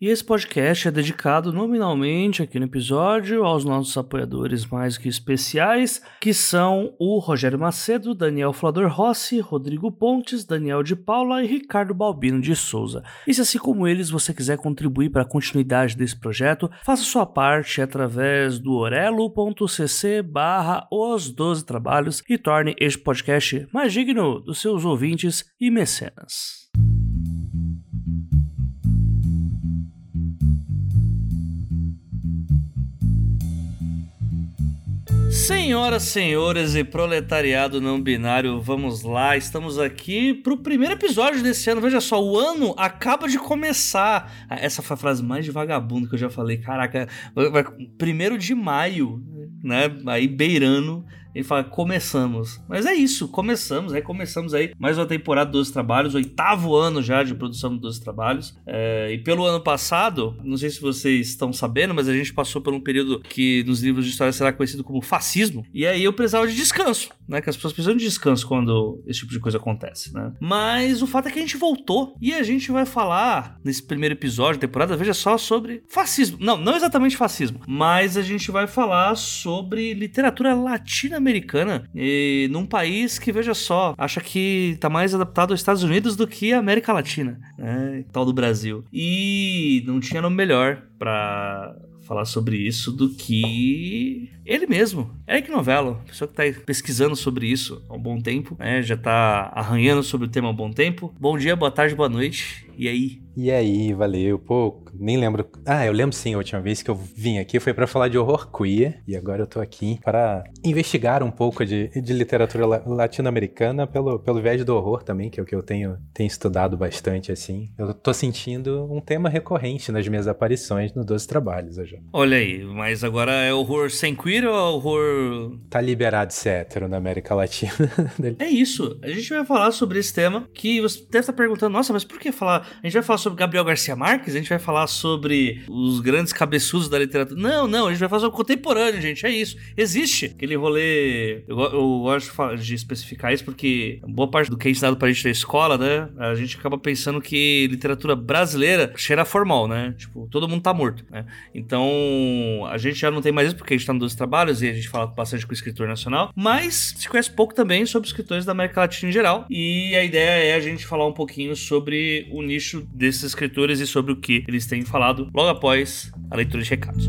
E esse podcast é dedicado nominalmente aqui no episódio aos nossos apoiadores mais que especiais, que são o Rogério Macedo, Daniel Flador Rossi, Rodrigo Pontes, Daniel de Paula e Ricardo Balbino de Souza. E se assim como eles você quiser contribuir para a continuidade desse projeto, faça sua parte através do orelo.cc barra os 12 trabalhos e torne este podcast mais digno dos seus ouvintes e mecenas. Senhoras, senhores e proletariado não binário, vamos lá. Estamos aqui para o primeiro episódio desse ano. Veja só, o ano acaba de começar. Essa foi a frase mais de vagabundo que eu já falei. Caraca, primeiro de maio, né? Aí beirando ele fala, começamos. Mas é isso, começamos, aí começamos aí mais uma temporada dos trabalhos, oitavo ano já de produção dos trabalhos. É, e pelo ano passado, não sei se vocês estão sabendo, mas a gente passou por um período que nos livros de história será conhecido como fascismo. E aí eu precisava de descanso, né? Que as pessoas precisam de descanso quando esse tipo de coisa acontece, né? Mas o fato é que a gente voltou e a gente vai falar nesse primeiro episódio da temporada, veja só, sobre fascismo. Não, não exatamente fascismo, mas a gente vai falar sobre literatura latina americana e num país que, veja só, acha que tá mais adaptado aos Estados Unidos do que a América Latina, né? Tal do Brasil. E não tinha nome melhor para falar sobre isso do que ele mesmo, Eric Novello, pessoa que está pesquisando sobre isso há um bom tempo, né? já está arranhando sobre o tema há um bom tempo. Bom dia, boa tarde, boa noite. E aí? E aí, valeu. Pô, nem lembro. Ah, eu lembro sim, a última vez que eu vim aqui foi para falar de horror queer. E agora eu tô aqui para investigar um pouco de, de literatura latino-americana pelo, pelo viés do horror também, que é o que eu tenho, tenho estudado bastante, assim. Eu tô sentindo um tema recorrente nas minhas aparições no Doze Trabalhos, hoje. Olha aí, mas agora é horror sem queer ou horror. Tá liberado ser hétero na América Latina. é isso. A gente vai falar sobre esse tema que você deve estar perguntando, nossa, mas por que falar? A gente vai falar sobre Gabriel Garcia Marques? A gente vai falar sobre os grandes cabeçudos da literatura? Não, não, a gente vai falar sobre o contemporâneo, gente. É isso. Existe aquele rolê. Eu, eu gosto de, de, especificar isso porque boa parte do que é ensinado pra gente na escola, né? A gente acaba pensando que literatura brasileira cheira formal, né? Tipo, todo mundo tá morto, né? Então, a gente já não tem mais isso porque a gente tá no 12 trabalhos e a gente fala bastante com o escritor nacional, mas se conhece pouco também sobre escritores da América Latina em geral. E a ideia é a gente falar um pouquinho sobre o nicho desses escritores e sobre o que eles têm falado logo após a leitura de recados.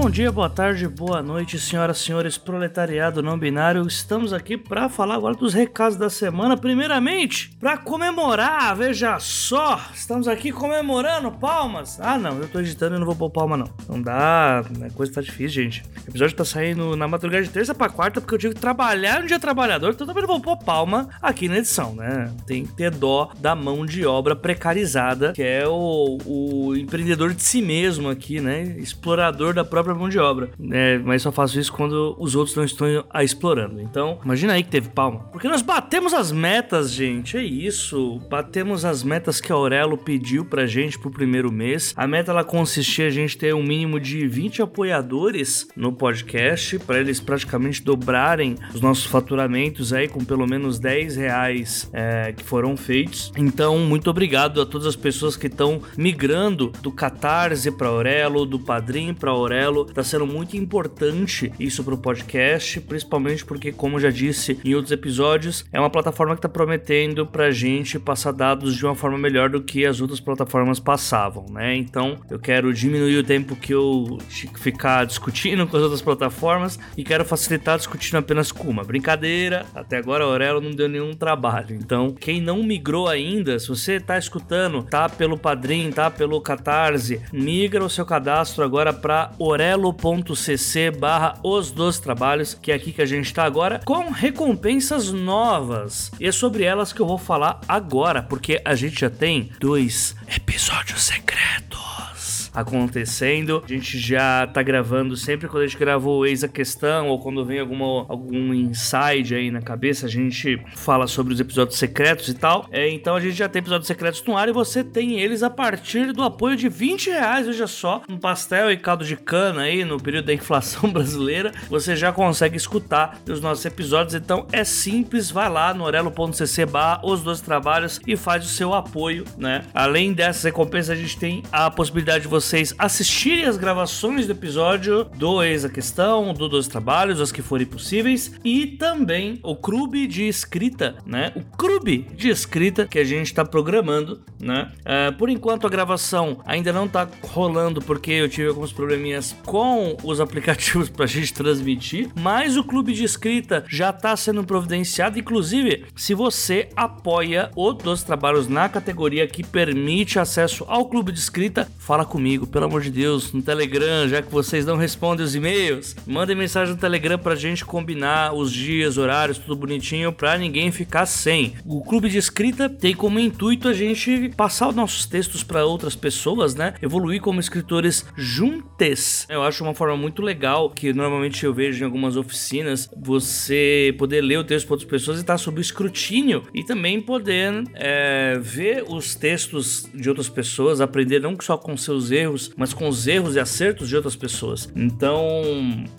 Bom dia, boa tarde, boa noite, senhoras e senhores, proletariado não binário. Estamos aqui para falar agora dos recados da semana. Primeiramente, para comemorar, veja só, estamos aqui comemorando palmas. Ah, não, eu tô editando e não vou pôr palma, não. Não dá, a né, coisa tá difícil, gente. O episódio tá saindo na madrugada de terça para quarta, porque eu tive que trabalhar no dia trabalhador, então também não vou pôr palma aqui na edição, né? Tem que ter dó da mão de obra precarizada, que é o, o empreendedor de si mesmo aqui, né? Explorador da própria própria mão de obra. É, mas só faço isso quando os outros não estão a explorando. Então, imagina aí que teve palma. Porque nós batemos as metas, gente. É isso. Batemos as metas que a Aurelo pediu pra gente pro primeiro mês. A meta ela consistia a gente ter um mínimo de 20 apoiadores no podcast, para eles praticamente dobrarem os nossos faturamentos aí com pelo menos 10 reais é, que foram feitos. Então, muito obrigado a todas as pessoas que estão migrando do Catarse para Aurelo, do Padrim para Aurelo Aurelo. Tá sendo muito importante isso pro podcast, principalmente porque, como já disse em outros episódios, é uma plataforma que tá prometendo pra gente passar dados de uma forma melhor do que as outras plataformas passavam, né? Então, eu quero diminuir o tempo que eu ficar discutindo com as outras plataformas e quero facilitar discutindo apenas com uma. Brincadeira, até agora a Aurelo não deu nenhum trabalho. Então, quem não migrou ainda, se você tá escutando, tá pelo Padrim, tá pelo Catarse, migra o seu cadastro agora para orelo.cc barra os dos trabalhos, que é aqui que a gente está agora, com recompensas novas. E é sobre elas que eu vou falar agora, porque a gente já tem dois episódios secretos. Acontecendo. A gente já tá gravando sempre quando a gente gravou Eis a Questão ou quando vem alguma, algum inside aí na cabeça, a gente fala sobre os episódios secretos e tal. É, então a gente já tem episódios secretos no ar e você tem eles a partir do apoio de 20 reais, veja só, um pastel e caldo de cana aí no período da inflação brasileira, você já consegue escutar os nossos episódios. Então é simples, vai lá no orelo.cc os dois trabalhos e faz o seu apoio, né? Além dessas recompensas, a gente tem a possibilidade de vocês assistirem as gravações do episódio do Ex a Questão, do Dois Trabalhos, as que forem possíveis, e também o clube de escrita, né? O clube de escrita que a gente está programando, né? Uh, por enquanto a gravação ainda não está rolando porque eu tive alguns probleminhas com os aplicativos para a gente transmitir, mas o clube de escrita já está sendo providenciado. Inclusive, se você apoia o Dois Trabalhos na categoria que permite acesso ao clube de escrita, fala comigo, pelo amor de Deus, no Telegram, já que vocês não respondem os e-mails, mandem mensagem no Telegram pra gente combinar os dias, horários, tudo bonitinho, pra ninguém ficar sem. O clube de escrita tem como intuito a gente passar os nossos textos para outras pessoas, né? Evoluir como escritores juntos. Eu acho uma forma muito legal que normalmente eu vejo em algumas oficinas, você poder ler o texto para outras pessoas e estar tá sob escrutínio e também poder é, ver os textos de outras pessoas, aprender não só com seus erros, mas com os erros e acertos de outras pessoas. Então,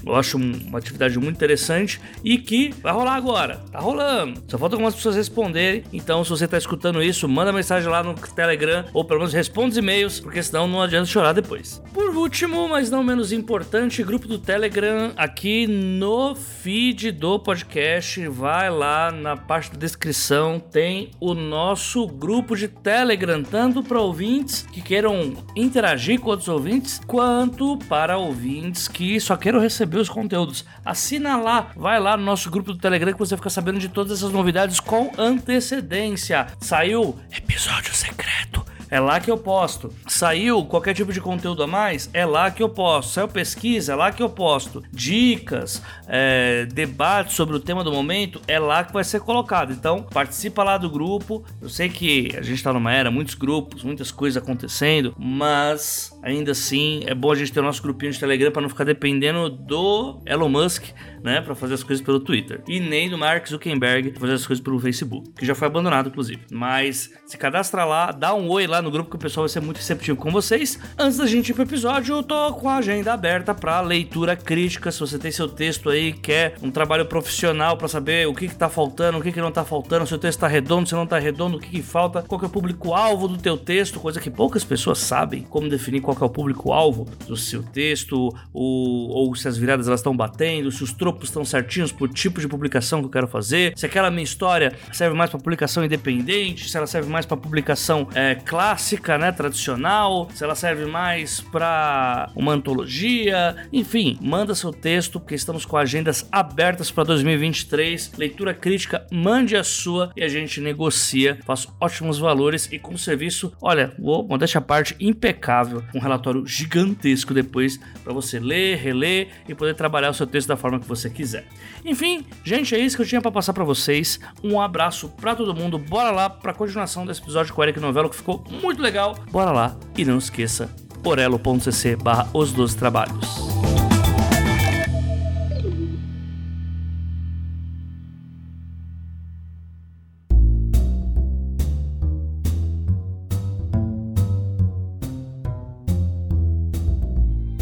eu acho uma atividade muito interessante e que vai rolar agora. Tá rolando. Só falta algumas pessoas responderem. Então, se você tá escutando isso, manda mensagem lá no Telegram ou pelo menos responde os e-mails, porque senão não adianta chorar depois. Por último, mas não menos importante, grupo do Telegram aqui no feed do podcast. Vai lá na parte da descrição, tem o nosso grupo de Telegram, tanto para ouvintes que queiram interagir com outros ouvintes, quanto para ouvintes que só queiram receber os conteúdos. Assina lá, vai lá no nosso grupo do Telegram que você fica sabendo de todas essas novidades com antecedência. Saiu episódio secreto é lá que eu posto. Saiu qualquer tipo de conteúdo a mais, é lá que eu posto. Saiu pesquisa, é lá que eu posto. Dicas, é, debates sobre o tema do momento, é lá que vai ser colocado. Então, participa lá do grupo. Eu sei que a gente está numa era, muitos grupos, muitas coisas acontecendo, mas ainda assim é bom a gente ter o nosso grupinho de Telegram para não ficar dependendo do Elon Musk, né, para fazer as coisas pelo Twitter. E nem do Mark Zuckerberg fazer as coisas pelo Facebook, que já foi abandonado, inclusive. Mas se cadastra lá, dá um oi lá no grupo que o pessoal vai ser muito receptivo com vocês. Antes da gente ir pro episódio, eu tô com a agenda aberta para leitura crítica. Se você tem seu texto aí, quer um trabalho profissional para saber o que, que tá faltando, o que, que não tá faltando, se o texto tá redondo, se não tá redondo, o que, que falta, qual que é o público-alvo do teu texto, coisa que poucas pessoas sabem como definir qual que é o público-alvo do seu texto, ou, ou se as viradas elas estão batendo, se os tropos estão certinhos por tipo de publicação que eu quero fazer, se aquela minha história serve mais para publicação independente, se ela serve mais para publicação é, clássica clássica, né, tradicional, se ela serve mais para uma antologia, enfim, manda seu texto porque estamos com agendas abertas para 2023. Leitura crítica, mande a sua e a gente negocia, faz ótimos valores e com serviço, olha, vou modéstia a parte impecável, um relatório gigantesco depois para você ler, reler e poder trabalhar o seu texto da forma que você quiser. Enfim, gente, é isso que eu tinha para passar para vocês. Um abraço para todo mundo. Bora lá para continuação desse episódio com Eric Novello que ficou muito legal. Bora lá e não esqueça orelo.cc barra os 12 trabalhos.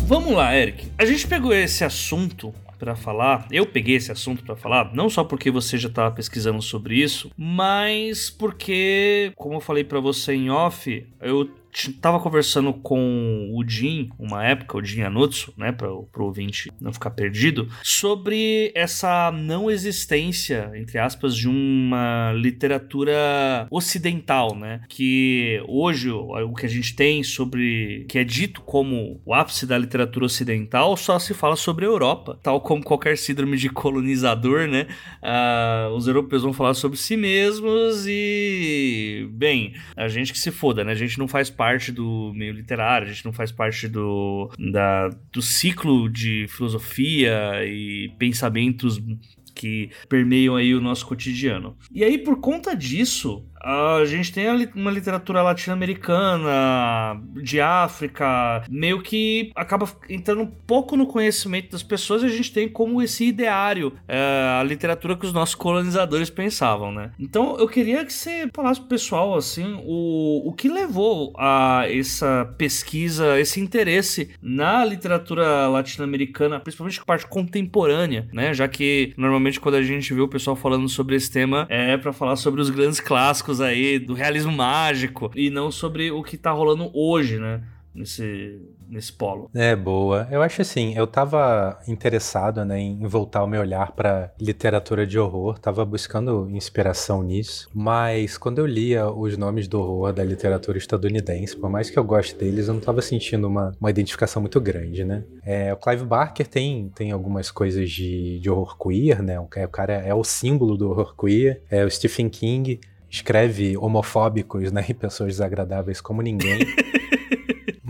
Vamos lá, Eric. A gente pegou esse assunto para falar. Eu peguei esse assunto para falar, não só porque você já estava pesquisando sobre isso, mas porque, como eu falei para você em off, eu tava conversando com o Jim, uma época, o Jim Anotsu, né, para o ouvinte não ficar perdido, sobre essa não existência, entre aspas, de uma literatura ocidental, né, que hoje o que a gente tem sobre, que é dito como o ápice da literatura ocidental, só se fala sobre a Europa, tal como qualquer síndrome de colonizador, né, uh, os europeus vão falar sobre si mesmos e, bem, a gente que se foda, né, a gente não faz parte parte do meio literário, a gente não faz parte do, da, do ciclo de filosofia e pensamentos que permeiam aí o nosso cotidiano. E aí, por conta disso, a gente tem uma literatura latino-americana, de África, meio que acaba entrando um pouco no conhecimento das pessoas e a gente tem como esse ideário é, a literatura que os nossos colonizadores pensavam, né? Então eu queria que você falasse pro pessoal, assim, o, o que levou a essa pesquisa, esse interesse na literatura latino-americana, principalmente a parte contemporânea, né? Já que normalmente quando a gente vê o pessoal falando sobre esse tema é para falar sobre os grandes clássicos aí do realismo mágico e não sobre o que tá rolando hoje, né? Nesse, nesse polo. É, boa. Eu acho assim, eu tava interessado né, em voltar o meu olhar para literatura de horror, tava buscando inspiração nisso, mas quando eu lia os nomes do horror da literatura estadunidense, por mais que eu goste deles, eu não tava sentindo uma, uma identificação muito grande, né? É, o Clive Barker tem, tem algumas coisas de, de horror queer, né? O cara é o símbolo do horror queer, é o Stephen King escreve homofóbicos, né, e pessoas desagradáveis como ninguém.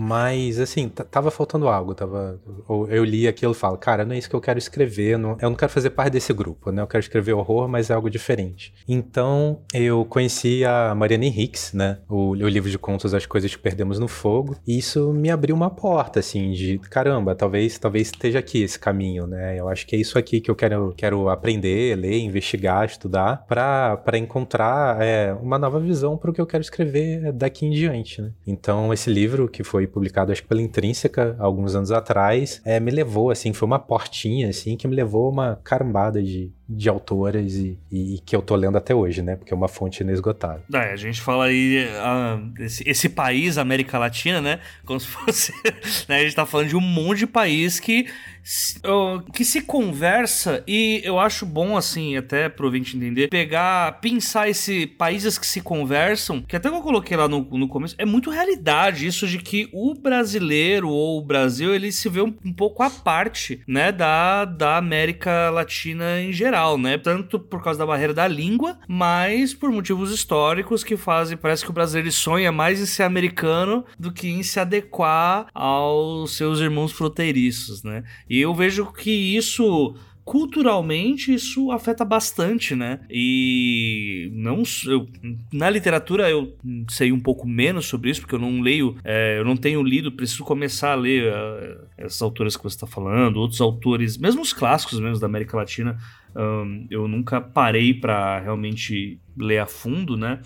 Mas, assim, tava faltando algo. Tava, eu li aquilo e falo, cara, não é isso que eu quero escrever. Não, eu não quero fazer parte desse grupo, né? Eu quero escrever horror, mas é algo diferente. Então, eu conheci a Mariana Henriques, né? O, o livro de contos As Coisas que Perdemos no Fogo. E isso me abriu uma porta, assim, de caramba, talvez, talvez esteja aqui esse caminho, né? Eu acho que é isso aqui que eu quero, quero aprender, ler, investigar, estudar, para encontrar é, uma nova visão para o que eu quero escrever daqui em diante, né? Então, esse livro que foi publicado acho que pela Intrínseca alguns anos atrás, é, me levou, assim, foi uma portinha, assim, que me levou uma carambada de, de autoras e, e, que eu tô lendo até hoje, né? Porque é uma fonte inesgotável. É, a gente fala aí uh, esse, esse, país, América Latina, né? Como se fosse. né? A gente tá falando de um monte de país que que se conversa e eu acho bom assim, até pro ouvinte entender, pegar, pensar esse países que se conversam, que até eu coloquei lá no, no começo, é muito realidade isso de que o brasileiro ou o Brasil, ele se vê um, um pouco à parte, né, da, da América Latina em geral, né? Tanto por causa da barreira da língua, mas por motivos históricos que fazem, parece que o brasileiro sonha mais em ser americano do que em se adequar aos seus irmãos fronteiriços, né? E eu vejo que isso culturalmente isso afeta bastante, né? E não eu, na literatura eu sei um pouco menos sobre isso porque eu não leio, é, eu não tenho lido, preciso começar a ler uh, essas autoras que você está falando, outros autores, mesmo os clássicos mesmo da América Latina, um, eu nunca parei para realmente ler a fundo, né?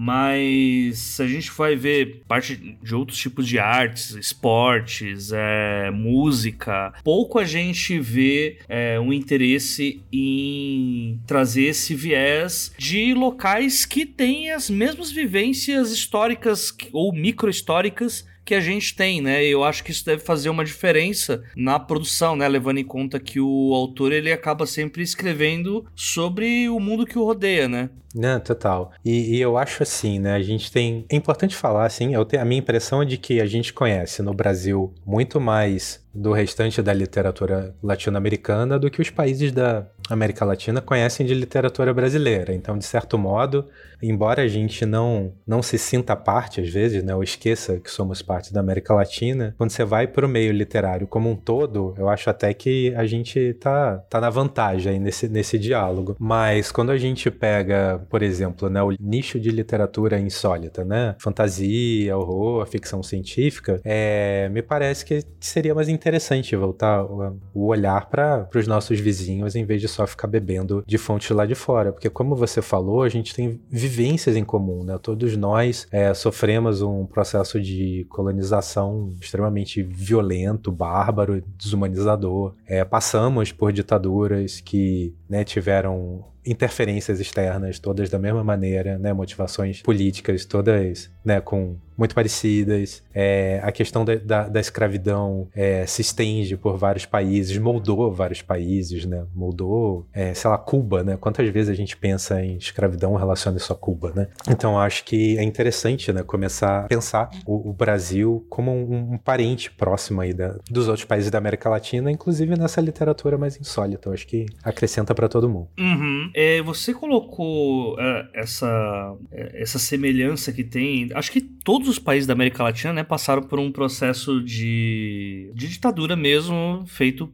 mas a gente vai ver parte de outros tipos de artes, esportes, é, música, pouco a gente vê é, um interesse em trazer esse viés de locais que têm as mesmas vivências históricas ou micro-históricas que a gente tem, né? Eu acho que isso deve fazer uma diferença na produção, né? Levando em conta que o autor ele acaba sempre escrevendo sobre o mundo que o rodeia, né? Não, total. E, e, eu acho assim, né? A gente tem. É importante falar, assim, eu tenho, a minha impressão é de que a gente conhece no Brasil muito mais do restante da literatura latino-americana do que os países da América Latina conhecem de literatura brasileira. Então, de certo modo, embora a gente não, não se sinta parte às vezes, né, ou esqueça que somos parte da América Latina, quando você vai para o meio literário como um todo, eu acho até que a gente tá, tá na vantagem aí nesse, nesse diálogo. Mas quando a gente pega, por exemplo, né, o nicho de literatura insólita, né, fantasia, horror, ficção científica, é, me parece que seria mais interessante voltar o, o olhar para os nossos vizinhos em vez de só ficar bebendo de fonte lá de fora, porque como você falou, a gente tem vivências em comum, né? Todos nós é, sofremos um processo de colonização extremamente violento, bárbaro, desumanizador. É, passamos por ditaduras que né, tiveram interferências externas, todas da mesma maneira, né? Motivações políticas, todas né, com muito parecidas. É, a questão da, da, da escravidão é, se estende por vários países, moldou vários países, né? Moldou, é, sei lá, Cuba, né? Quantas vezes a gente pensa em escravidão relacionada só a Cuba, né? Então acho que é interessante, né? Começar a pensar o, o Brasil como um, um, parente próximo aí da, dos outros países da América Latina, inclusive nessa literatura mais insólita. Eu acho que acrescenta para todo mundo. Uhum. É, você colocou é, essa, é, essa semelhança que tem. Acho que todos todos os países da América Latina, né, passaram por um processo de, de ditadura mesmo, feito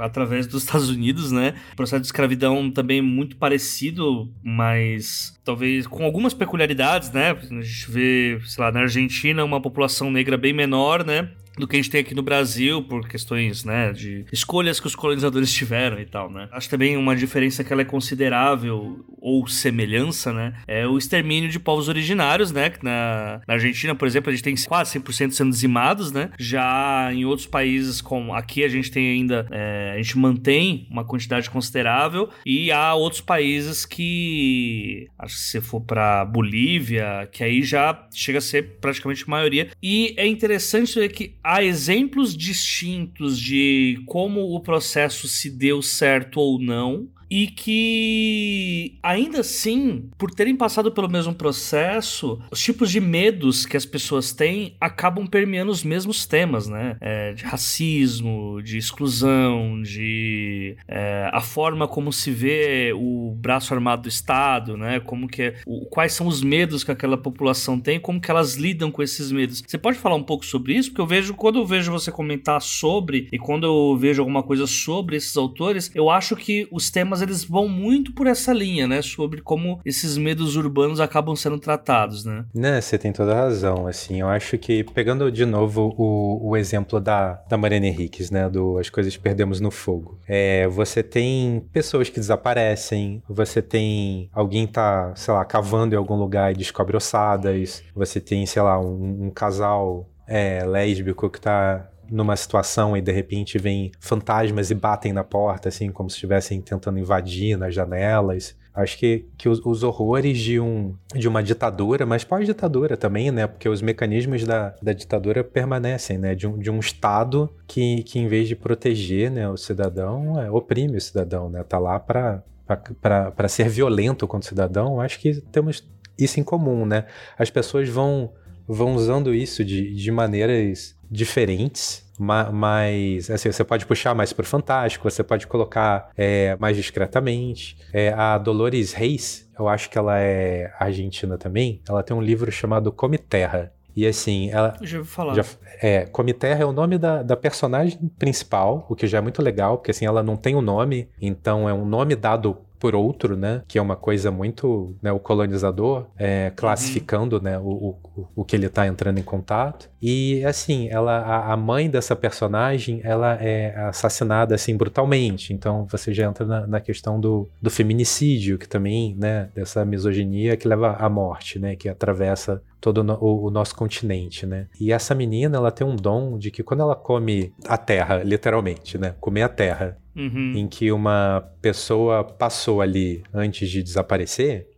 através dos Estados Unidos, né? Processo de escravidão também muito parecido, mas talvez com algumas peculiaridades, né? A gente vê, sei lá, na Argentina uma população negra bem menor, né? Do que a gente tem aqui no Brasil por questões, né, de escolhas que os colonizadores tiveram e tal, né. Acho também uma diferença que ela é considerável ou semelhança, né, é o extermínio de povos originários, né, na, na Argentina, por exemplo, a gente tem quase 100% sendo dizimados, né, já em outros países como aqui a gente tem ainda, é, a gente mantém uma quantidade considerável e há outros países que, acho que se for para Bolívia, que aí já chega a ser praticamente maioria e é interessante ver que há exemplos distintos de como o processo se deu certo ou não e que ainda assim, por terem passado pelo mesmo processo, os tipos de medos que as pessoas têm acabam permeando os mesmos temas, né? É, de racismo, de exclusão, de é, a forma como se vê o braço armado do Estado, né? Como que é, o, quais são os medos que aquela população tem, como que elas lidam com esses medos. Você pode falar um pouco sobre isso? Porque eu vejo quando eu vejo você comentar sobre e quando eu vejo alguma coisa sobre esses autores, eu acho que os temas mas eles vão muito por essa linha, né? Sobre como esses medos urbanos acabam sendo tratados, né? Né, você tem toda a razão, assim, eu acho que, pegando de novo o, o exemplo da, da Mariana Henriques, né, do As Coisas Perdemos no Fogo, é, você tem pessoas que desaparecem, você tem alguém tá, sei lá, cavando em algum lugar e descobre ossadas, você tem, sei lá, um, um casal é, lésbico que tá numa situação e de repente vem fantasmas e batem na porta, assim, como se estivessem tentando invadir nas janelas. Acho que, que os, os, horrores de, um, de uma ditadura, mas pós-ditadura também, né? Porque os mecanismos da, da ditadura permanecem, né? De um, de um Estado que, que, em vez de proteger né, o cidadão, é, oprime o cidadão, né? Tá lá para ser violento contra o cidadão. Acho que temos isso em comum, né? As pessoas vão, vão usando isso de, de maneiras diferentes, mas assim, você pode puxar mais para o fantástico, você pode colocar é, mais discretamente. É, a Dolores Reis, eu acho que ela é argentina também, ela tem um livro chamado Come Terra. E assim, ela. Já ouvi falar. Já, é, Come Terra é o nome da, da personagem principal, o que já é muito legal, porque assim, ela não tem um nome, então é um nome dado por outro, né? Que é uma coisa muito, né? O colonizador é, classificando, uhum. né? O, o, o que ele está entrando em contato. E assim, ela, a, a, mãe dessa personagem, ela é assassinada assim brutalmente. Então você já entra na, na questão do, do feminicídio, que também, né? Dessa misoginia que leva à morte, né? Que atravessa todo o, o, nosso continente, né? E essa menina, ela tem um dom de que quando ela come a terra, literalmente, né? Comer a terra, uhum. em que uma pessoa passou ali antes de desaparecer,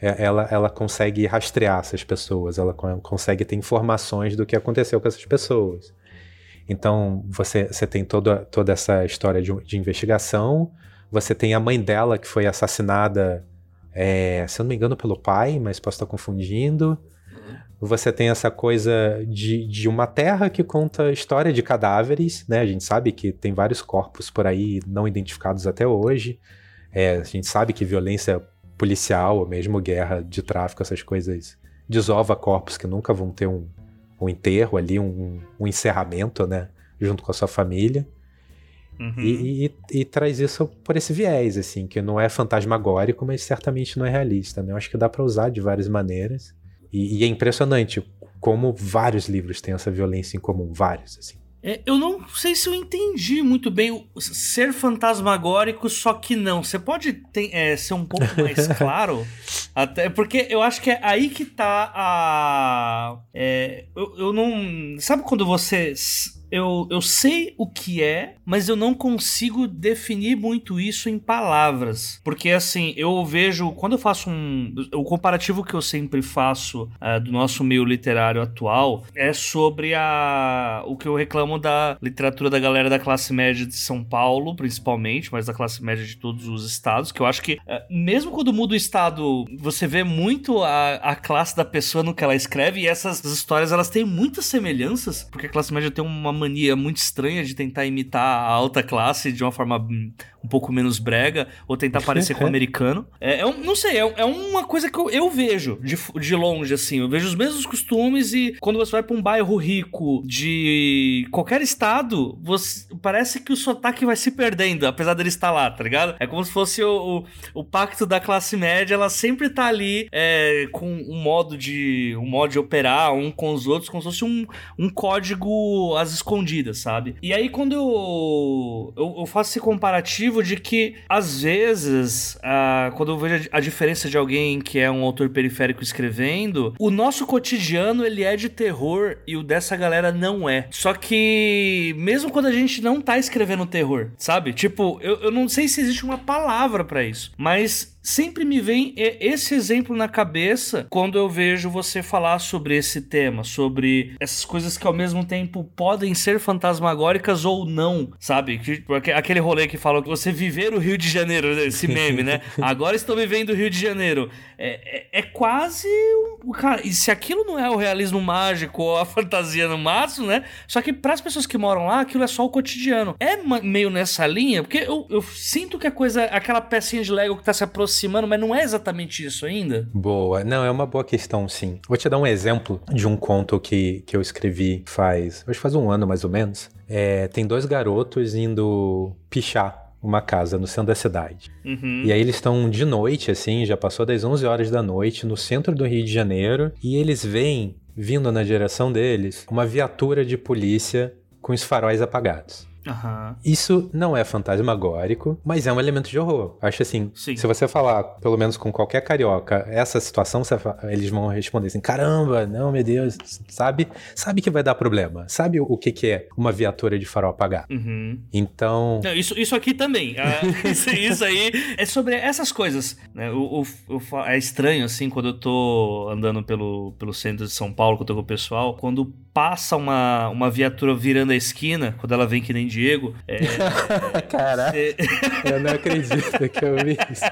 é, ela, ela consegue rastrear essas pessoas, ela consegue ter informações do que aconteceu com essas pessoas. Então, você, você tem toda, toda essa história de, de investigação, você tem a mãe dela que foi assassinada, é, se eu não me engano, pelo pai, mas posso estar confundindo. Você tem essa coisa de, de uma terra que conta história de cadáveres, né? A gente sabe que tem vários corpos por aí não identificados até hoje. É, a gente sabe que violência policial, ou mesmo guerra de tráfico, essas coisas, desova corpos que nunca vão ter um, um enterro ali, um, um encerramento, né? Junto com a sua família. Uhum. E, e, e, traz isso por esse viés, assim, que não é fantasmagórico, mas certamente não é realista, né? Eu acho que dá para usar de várias maneiras. E, e, é impressionante como vários livros têm essa violência em comum, vários, assim. É, eu não sei se eu entendi muito bem o ser fantasmagórico, só que não. Você pode ter, é, ser um pouco mais claro? Até porque eu acho que é aí que tá a. É, eu, eu não. Sabe quando você eu, eu sei o que é, mas eu não consigo definir muito isso em palavras. Porque, assim, eu vejo, quando eu faço um. O comparativo que eu sempre faço uh, do nosso meio literário atual é sobre a, o que eu reclamo da literatura da galera da classe média de São Paulo, principalmente, mas da classe média de todos os estados, que eu acho que, uh, mesmo quando muda o estado, você vê muito a, a classe da pessoa no que ela escreve, e essas histórias elas têm muitas semelhanças, porque a classe média tem uma mania muito estranha de tentar imitar a alta classe de uma forma hum, um pouco menos brega, ou tentar parecer com o americano. É, é um, não sei, é, é, uma coisa que eu, eu vejo de, de longe, assim. Eu vejo os mesmos costumes e quando você vai pra um bairro rico de qualquer estado, você, parece que o sotaque vai se perdendo, apesar dele estar lá, tá ligado? É como se fosse o, o, o pacto da classe média, ela sempre tá ali é, com um modo de um modo de operar um com os outros, como se fosse um, um código às escondidas, sabe? E aí quando eu, eu, eu faço esse comparativo motivo de que, às vezes, uh, quando eu vejo a diferença de alguém que é um autor periférico escrevendo, o nosso cotidiano ele é de terror e o dessa galera não é. Só que, mesmo quando a gente não tá escrevendo terror, sabe? Tipo, eu, eu não sei se existe uma palavra para isso, mas sempre me vem esse exemplo na cabeça quando eu vejo você falar sobre esse tema, sobre essas coisas que ao mesmo tempo podem ser fantasmagóricas ou não, sabe? Aquele rolê que fala que você viver o Rio de Janeiro, né? esse meme, né? Agora estou vivendo o Rio de Janeiro. É, é, é quase um. Cara, e se aquilo não é o realismo mágico ou a fantasia no máximo, né? Só que para as pessoas que moram lá, aquilo é só o cotidiano. É meio nessa linha, porque eu, eu sinto que a coisa, aquela pecinha de Lego que tá se aproximando aproximando, mas não é exatamente isso ainda? Boa. Não, é uma boa questão, sim. Vou te dar um exemplo de um conto que, que eu escrevi faz, acho que faz um ano mais ou menos. É, tem dois garotos indo pichar uma casa no centro da cidade. Uhum. E aí eles estão de noite, assim, já passou das 11 horas da noite, no centro do Rio de Janeiro, e eles veem, vindo na direção deles, uma viatura de polícia com os faróis apagados. Uhum. Isso não é fantasmagórico, mas é um elemento de horror. Acho assim, Sim. se você falar, pelo menos com qualquer carioca, essa situação, eles vão responder assim: caramba, não, meu Deus, sabe? Sabe que vai dar problema. Sabe o que, que é uma viatura de farol apagado. Uhum. Então. Não, isso, isso aqui também. Ah, isso, isso, aí é sobre essas coisas. Né? O, o, o, é estranho, assim, quando eu tô andando pelo, pelo centro de São Paulo, quando eu tô com o pessoal, quando passa uma, uma viatura virando a esquina, quando ela vem que nem Diego. É, Caraca, cê... eu não acredito que eu vi isso.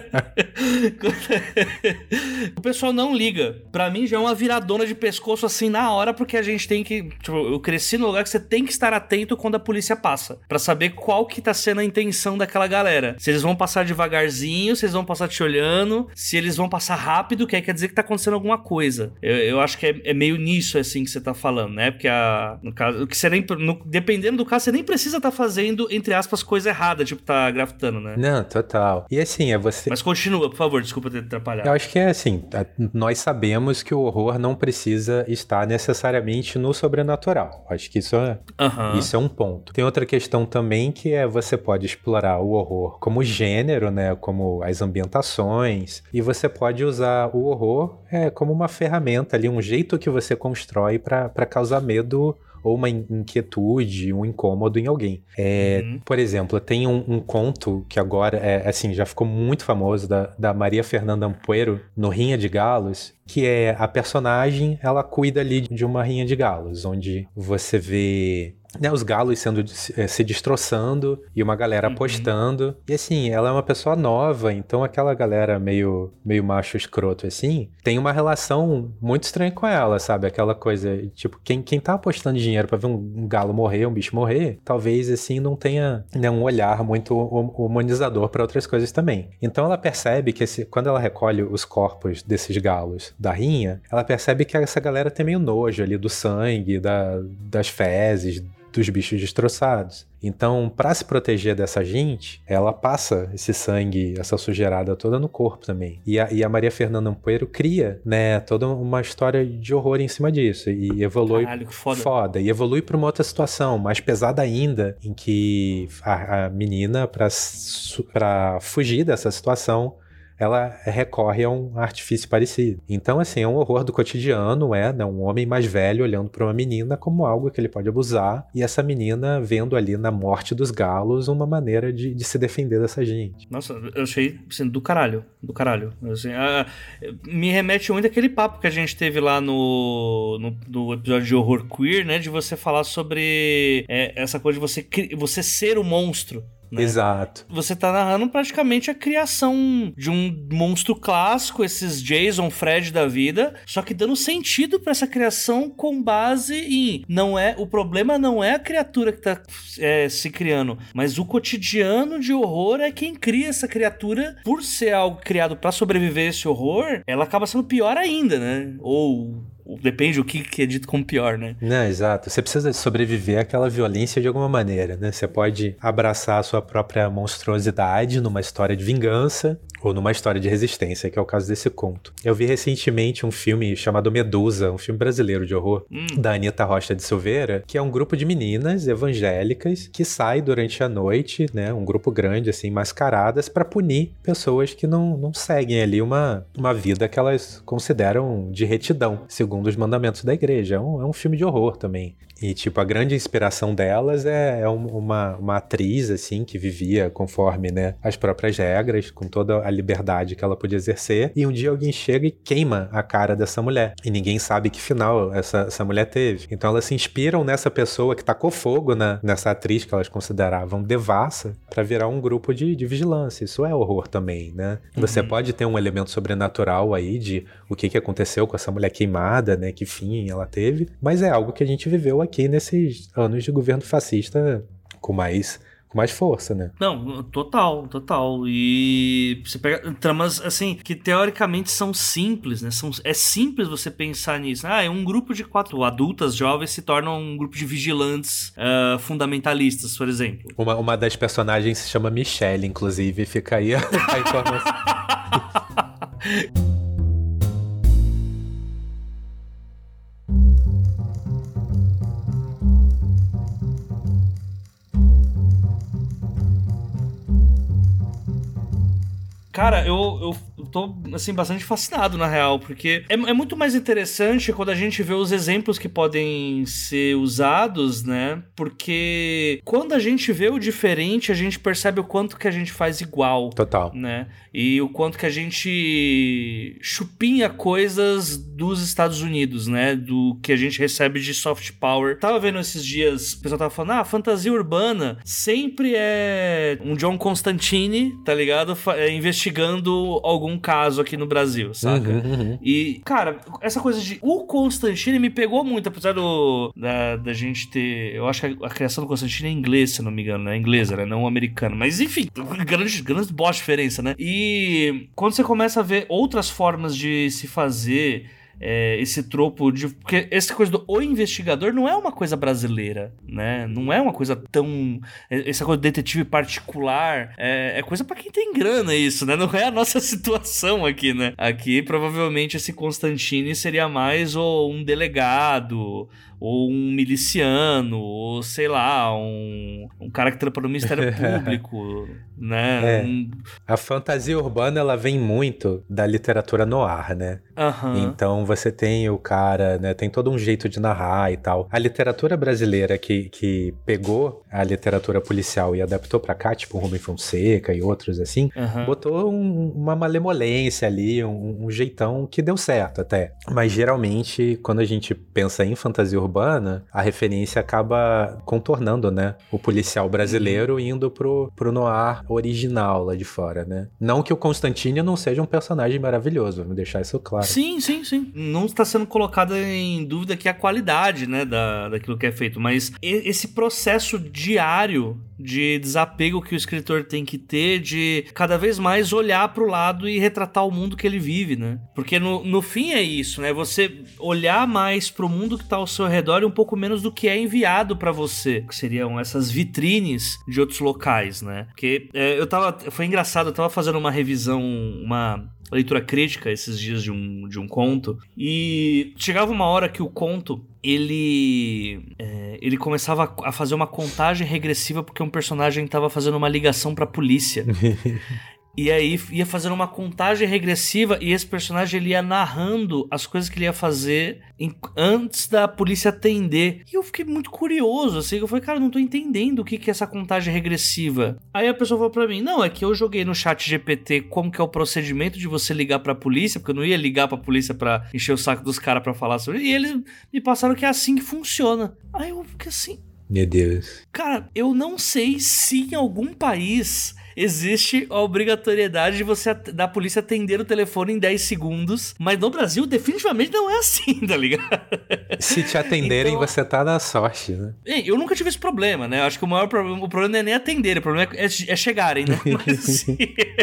o pessoal não liga. Pra mim já é uma viradona de pescoço assim na hora, porque a gente tem que. Tipo, eu cresci no lugar que você tem que estar atento quando a polícia passa. para saber qual que tá sendo a intenção daquela galera. Se eles vão passar devagarzinho, se eles vão passar te olhando, se eles vão passar rápido, que aí quer dizer que tá acontecendo alguma coisa. Eu, eu acho que é, é, meio nisso assim que você tá falando, né? Porque a, no caso, que você nem. No, dependendo do caso, você nem precisa estar tá fazendo, entre aspas, coisa errada, tipo, tá grafitando, né? Não, total. E assim, é você. Mas continua, por favor, desculpa ter atrapalhado. Eu acho que é assim, nós sabemos que o horror não precisa estar necessariamente no sobrenatural. Acho que isso é, uhum. isso é um ponto. Tem outra questão também que é você pode explorar o horror como gênero, né? Como as ambientações. E você pode usar o horror é, como uma ferramenta ali, um jeito que você constrói para causar medo ou uma inquietude, um incômodo em alguém. É, uhum. Por exemplo, tem um, um, conto que agora é assim já ficou muito famoso da, da Maria Fernanda Ampuero no Rinha de Galos, que é a personagem ela cuida ali de uma rinha de galos, onde você vê né, os galos sendo eh, se destroçando e uma galera uhum. apostando. E assim, ela é uma pessoa nova, então aquela galera meio, meio macho escroto assim, tem uma relação muito estranha com ela, sabe? Aquela coisa, tipo, quem, quem tá apostando dinheiro para ver um, um, galo morrer, um bicho morrer, talvez assim não tenha né, um olhar muito humanizador para outras coisas também. Então ela percebe que esse, quando ela recolhe os corpos desses galos da rinha, ela percebe que essa galera tem meio nojo ali do sangue, da, das fezes, dos bichos destroçados. Então, para se proteger dessa gente, ela passa esse sangue, essa sujeirada toda no corpo também. E a, e a Maria Fernanda Ampuero cria, né, toda uma história de horror em cima disso. E evolui. Caralho, que foda. foda. E evolui para uma outra situação, mais pesada ainda, em que a, a menina, para fugir dessa situação, ela recorre a um artifício parecido. Então, assim, é um horror do cotidiano, é né, um homem mais velho olhando para uma menina como algo que ele pode abusar, e essa menina vendo ali na morte dos galos uma maneira de, de se defender dessa gente. Nossa, eu achei assim, do caralho, do caralho. Assim, a, me remete muito àquele papo que a gente teve lá no, no, no episódio de horror queer, né, de você falar sobre é, essa coisa de você, você ser o monstro Né? Exato. Você tá narrando praticamente a criação de um monstro clássico, esses Jason, Fred da vida, só que dando sentido para essa criação com base em não é o problema não é a criatura que tá é, se criando, mas o cotidiano de horror é quem cria essa criatura por ser algo criado para sobreviver a esse horror, ela acaba sendo pior ainda, né? Ou Depende do que, que é dito como pior, né? Não, exato. Você precisa sobreviver àquela violência de alguma maneira, né? Você pode abraçar a sua própria monstruosidade numa história de vingança, ou numa história de resistência, que é o caso desse conto. Eu vi recentemente um filme chamado Medusa, um filme brasileiro de horror, hum. da Anitta Rocha de Silveira, que é um grupo de meninas evangélicas que sai durante a noite, né, um grupo grande, assim, mascaradas, para punir pessoas que não, não seguem ali uma, uma vida que elas consideram de retidão, segundo os mandamentos da igreja. É um, é um filme de horror também. E, tipo, a grande inspiração delas é, é uma, uma atriz, assim, que vivia conforme, né, as próprias regras, com toda a liberdade que ela podia exercer. E um dia alguém chega e queima a cara dessa mulher. E ninguém sabe que final essa, essa mulher teve. Então elas se inspiram nessa pessoa que tacou fogo na, nessa atriz que elas consideravam devassa para virar um grupo de, de vigilância. Isso é horror também, né? Uhum. Você pode ter um elemento sobrenatural aí de o que, que aconteceu com essa mulher queimada, né? Que fim ela teve. Mas é algo que a gente viveu aqui nesses anos de governo fascista com mais com mais força, né? Não, total, total. E você pega tramas assim que teoricamente são simples, né? São, é simples você pensar nisso. Ah, é um grupo de quatro adultas jovens se tornam um grupo de vigilantes uh, fundamentalistas, por exemplo. Uma, uma das personagens se chama Michelle, inclusive, fica aí a, a informação. Cara, eu, eu tô, assim, bastante fascinado, na real, porque é, é, muito mais interessante quando a gente vê os exemplos que podem ser usados, né? Porque quando a gente vê o diferente, a gente percebe o quanto que a gente faz igual. Total. Né? E o quanto que a gente chupinha coisas dos Estados Unidos, né? Do que a gente recebe de soft power. Tava vendo esses dias, o pessoal tava falando, ah, fantasia urbana sempre é um John Constantine, tá ligado? É, investigando algum caso aqui no Brasil, saca? Uhum, uhum. E, cara, essa coisa de. O Constantine me pegou muito, apesar do. Da, da gente ter. Eu acho que a, a criação do Constantine é inglês, se não me engano, né? É inglesa, né? Não americana. Mas, enfim, grande, grande boa diferença, né? E quando você começa a ver outras formas de se fazer é, esse tropo de. Porque essa coisa do o investigador não é uma coisa brasileira, né? Não é uma coisa tão. É, essa coisa do detetive particular. É, é coisa para quem tem grana, isso, né? Não é a nossa situação aqui, né? Aqui, provavelmente, esse Constantine seria mais ou um delegado ou um miliciano, ou sei lá, um, um cara que trampa no Ministério Público, né? É. Um... A fantasia urbana, ela vem muito da literatura noir, né? Uhum. Então você tem o cara, né? Tem todo um jeito de narrar e tal. A literatura brasileira que, que pegou a literatura policial e adaptou para cá, tipo Rubem Fonseca e outros assim, uhum. botou um, uma malemolência ali, um, um jeitão que deu certo até. Mas geralmente, quando a gente pensa em fantasia urbana, urbana, a referência acaba contornando, né? O policial brasileiro indo pro, pro noir original lá de fora, né? Não que o Constantine não seja um personagem maravilhoso, vamos deixar isso claro. Sim, sim, sim. Não está sendo colocada em dúvida que a qualidade, né, da, daquilo que é feito, mas esse processo diário de desapego que o escritor tem que ter, de cada vez mais olhar para o lado e retratar o mundo que ele vive, né? Porque no, no fim é isso, né? Você olhar mais para o mundo que está ao seu redor e um pouco menos do que é enviado para você, que seriam essas vitrines de outros locais, né? Porque é, eu tava. Foi engraçado, eu tava fazendo uma revisão, uma leitura crítica esses dias de um, de um conto. E chegava uma hora que o conto ele é, ele começava a fazer uma contagem regressiva porque um personagem estava fazendo uma ligação para a polícia E aí ia fazendo uma contagem regressiva e esse personagem ele ia narrando as coisas que ele ia fazer em, antes da polícia atender. E eu fiquei muito curioso, assim, eu falei, cara, não tô entendendo o que, que é essa contagem regressiva. Aí a pessoa falou pra mim, não, é que eu joguei no chat GPT como que é o procedimento de você ligar pra polícia, porque eu não ia ligar pra polícia pra encher o saco dos caras pra falar sobre E eles me passaram que é assim que funciona. Aí eu fiquei assim, Meu Deus. Cara, eu não sei se em algum país existe a obrigatoriedade de você da polícia atender o telefone em 10 segundos, mas no Brasil definitivamente não é assim, tá ligado? Se te atenderem, então, você tá na sorte, né? Eu nunca tive esse problema, né? Eu acho que o maior problema, o problema não é nem atender, o problema é, é chegarem, né? Mas, assim,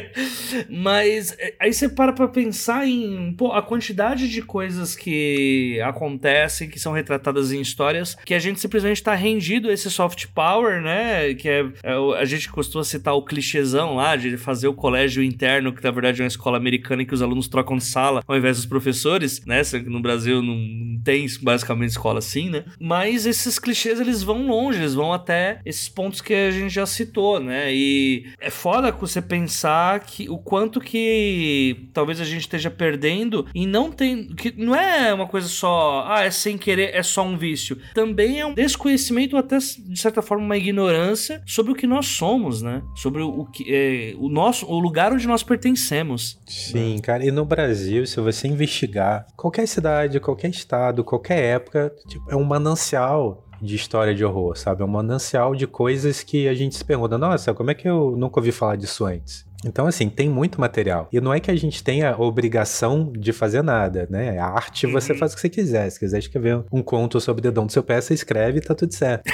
mas é, aí você para pra pensar em pô, a quantidade de coisas que acontecem, que são retratadas em histórias, que a gente simplesmente tá rendido a esse soft power, né? Que é, é a gente costuma citar o clichê clichêzão lá de fazer o colégio interno, que na verdade é uma escola americana em que os alunos trocam de sala ao invés dos professores, né? No Brasil não tem basicamente escola assim, né? Mas esses clichês eles vão longe, eles vão até esses pontos que a gente já citou, né? E é foda você pensar que o quanto que talvez a gente esteja perdendo e não tem. que não é uma coisa só, ah, é sem querer, é só um vício. Também é um desconhecimento, até de certa forma, uma ignorância sobre o que nós somos, né? Sobre o que é, o nosso o lugar onde nós pertencemos. Sim, né? cara. E no Brasil, se você investigar qualquer cidade, qualquer estado, qualquer época, tipo, é um manancial de história de horror, sabe? É um manancial de coisas que a gente se pergunta, nossa, como é que eu nunca ouvi falar disso antes? Então, assim, tem muito material. E não é que a gente tenha obrigação de fazer nada, né? A arte você uhum. faz o que você quiser. Se quiser escrever um conto sobre o dedão do seu pé, você escreve e tá tudo certo.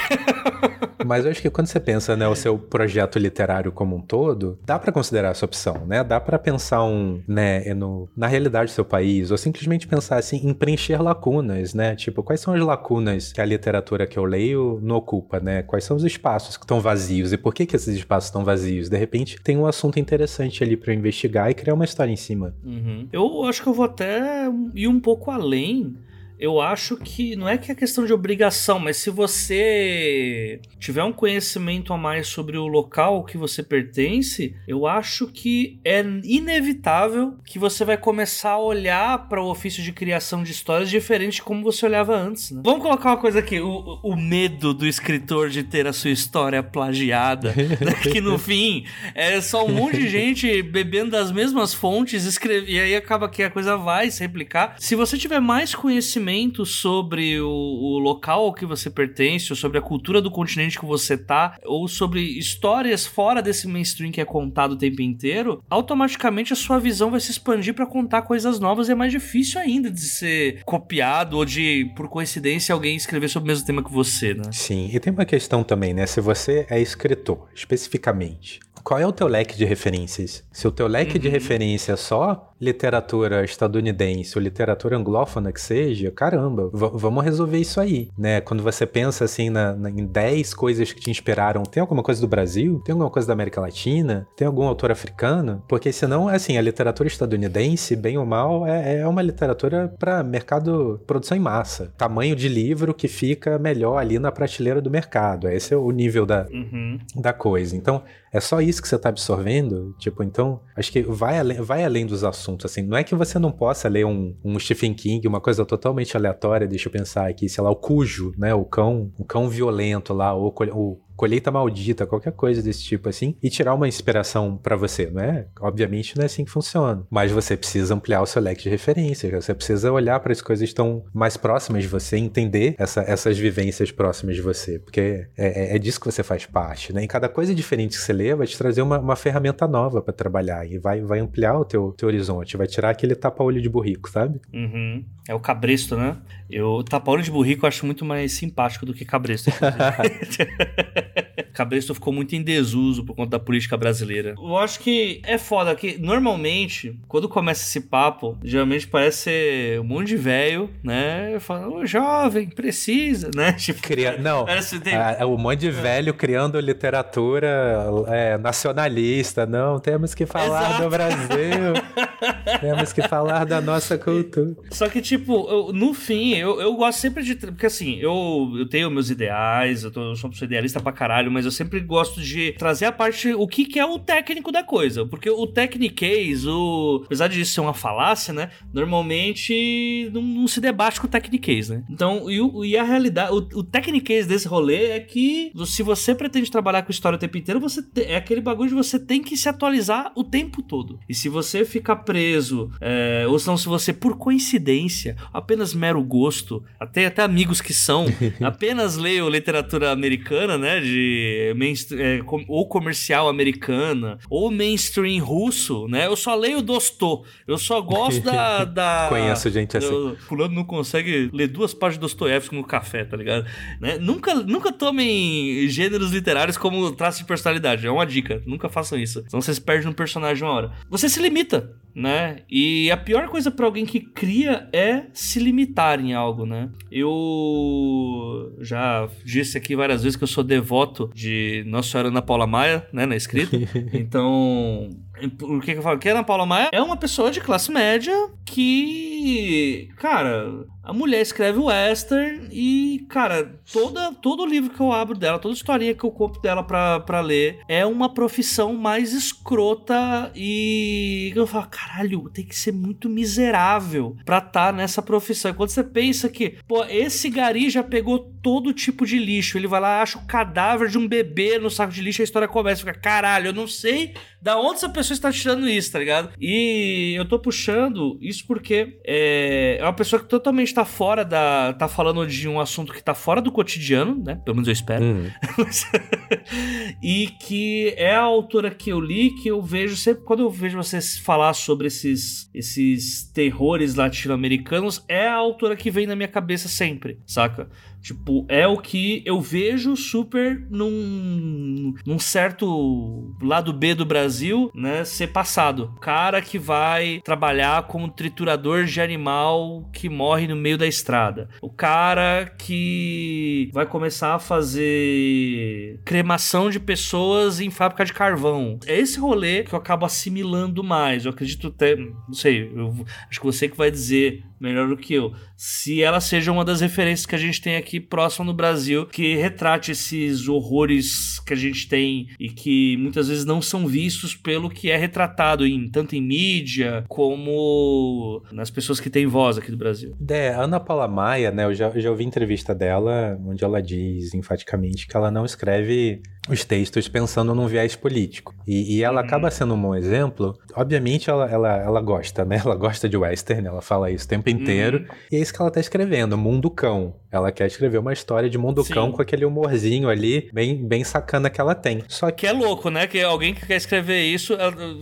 Mas eu acho que quando você pensa, né, o seu projeto literário como um todo, dá para considerar essa opção, né? Dá para pensar um, né, no, na realidade do seu país, ou simplesmente pensar assim em preencher lacunas, né? Tipo, quais são as lacunas que a literatura que eu leio não ocupa, né? Quais são os espaços que estão vazios e por que que esses espaços estão vazios? De repente, tem um assunto interessante ali para investigar e criar uma história em cima. Uhum. Eu acho que eu vou até ir um pouco além eu acho que não é que é questão de obrigação, mas se você tiver um conhecimento a mais sobre o local que você pertence, eu acho que é inevitável que você vai começar a olhar para o ofício de criação de histórias diferente de como você olhava antes. Né? Vamos colocar uma coisa aqui: o, o, medo do escritor de ter a sua história plagiada, né? que no fim é só um monte de gente bebendo das mesmas fontes, escreve, e aí acaba que a coisa vai se replicar. Se você tiver mais conhecimento conhecimento sobre o, o, local que você pertence, ou sobre a cultura do continente que você tá, ou sobre histórias fora desse mainstream que é contado o tempo inteiro, automaticamente a sua visão vai se expandir para contar coisas novas e é mais difícil ainda de ser copiado ou de, por coincidência, alguém escrever sobre o mesmo tema que você, né? Sim, e tem uma questão também, né? Se você é escritor, especificamente, qual é o teu leque de referências? Se o teu leque uhum. de referência é só literatura estadunidense ou literatura anglófona que seja, caramba, vamos resolver isso aí, né? Quando você pensa assim na, na, em 10 coisas que te inspiraram, tem alguma coisa do Brasil? Tem alguma coisa da América Latina? Tem algum autor africano? Porque senão, assim, a literatura estadunidense, bem ou mal, é, é uma literatura para mercado produção em massa. Tamanho de livro que fica melhor ali na prateleira do mercado. Esse é o nível da, uhum. da coisa. Então, é só isso que você está absorvendo? Tipo, então, acho que vai além, vai além dos assuntos, assim. Não é que você não possa ler um, um Stephen King, uma coisa totalmente aleatória, deixa eu pensar aqui, sei lá, o Cujo, né? O cão, o cão violento lá, ou o colheita maldita, qualquer coisa desse tipo assim, e tirar uma inspiração para você, não é? Obviamente não é assim que funciona, mas você precisa ampliar o seu leque de referências, você precisa olhar para as coisas que estão mais próximas de você, entender essa, essas vivências próximas de você, porque é, é, é, disso que você faz parte, né? E cada coisa diferente que você lê vai te trazer uma, uma ferramenta nova para trabalhar e vai, vai ampliar o teu, teu horizonte, vai tirar aquele tapa-olho de burrico, sabe? Uhum. É o cabresto, né? Eu tapa-olho de burrico eu acho muito mais simpático do que cabresto. Cabresto ficou muito em desuso por conta da política brasileira. Eu acho que é foda que normalmente, quando começa esse papo, geralmente parece ser um monte de velho, né? Falando, ô jovem, precisa, né? Tipo, Cria... Não, tem... é um monte de velho criando literatura é, nacionalista. Não, temos que falar Exato. do Brasil. temos que falar da nossa cultura. Só que, tipo, eu, no fim, eu, eu gosto sempre de. Porque assim, eu, eu tenho meus ideais, eu, tô, eu sou pessoa idealista pra caralho, mas. Eu sempre gosto de trazer a parte, o que, que é o técnico da coisa. Porque o techniquez, o. Apesar de isso ser uma falácia, né? Normalmente não, não se debate com o techniquez, né? Então, e, e a realidade, o, o techniquez desse rolê é que se você pretende trabalhar com história o tempo inteiro, você te, é aquele bagulho de você tem que se atualizar o tempo todo. E se você ficar preso, é, ou não, se você, por coincidência, apenas mero gosto, até, até amigos que são, apenas leiam literatura americana, né? De é, ou comercial americana, ou mainstream russo, né? Eu só leio Dostô. Eu só gosto da. da Conheço gente assim. Eu, fulano não consegue ler duas páginas de Dostoiévski no café, tá ligado? Né? Nunca, nunca tomem gêneros literários como traço de personalidade. É uma dica. Nunca façam isso. Senão você se perde no personagem uma hora. Você se limita né? E a pior coisa para alguém que cria é se limitar em algo, né? Eu já disse aqui várias vezes que eu sou devoto de Nossa Senhora Ana Paula Maia, né, na escrita. Então, por que, que eu falo? Que a Ana Paula Maia é uma pessoa de classe média que, cara, a mulher escreve western e, cara, toda, todo livro que eu abro dela, toda historinha que eu compro dela pra, pra ler é uma profissão mais escrota e eu falo, caralho, tem que ser muito miserável pra estar tá nessa profissão. E quando você pensa que, pô, esse gari já pegou todo tipo de lixo, ele vai lá, acha o cadáver de um bebê no saco de lixo, a história começa, fica, caralho, eu não sei da onde essa pessoa está tirando isso, tá ligado? E eu tô puxando isso porque é, é uma pessoa que totalmente tá fora da. tá falando de um assunto que tá fora do cotidiano, né? Pelo menos eu espero. Uhum. e que é a autora que eu li, que eu vejo sempre. Quando eu vejo vocês falar sobre esses, esses terrores latino-americanos, é a autora que vem na minha cabeça sempre, saca? Tipo, é o que eu vejo super num, num certo lado B do Brasil, né, ser passado. Cara que vai trabalhar como triturador de animal que morre no meio da estrada. O cara que vai começar a fazer cremação de pessoas em fábrica de carvão. É esse rolê que eu acabo assimilando mais. Eu acredito até, não sei, eu, acho que você que vai dizer melhor do que eu. Se ela seja uma das referências que a gente tem aqui próximo no Brasil, que retrate esses horrores que a gente tem e que muitas vezes não são vistos pelo que é retratado em tanto em mídia como nas pessoas que têm voz aqui do Brasil. É, Ana Paula Maia, né? Eu já, eu já ouvi entrevista dela onde ela diz enfaticamente que ela não escreve os textos pensando num viés político. E, e ela uhum. acaba sendo um bom exemplo. Obviamente ela, ela, ela gosta, né? Ela gosta de western, ela fala isso o tempo inteiro. Uhum. E é isso que ela tá escrevendo, Mundo Cão. Ela quer escrever uma história de mundo Sim. cão com aquele humorzinho ali, bem, bem sacana que ela tem. Só que... que é louco, né? Que alguém que quer escrever isso,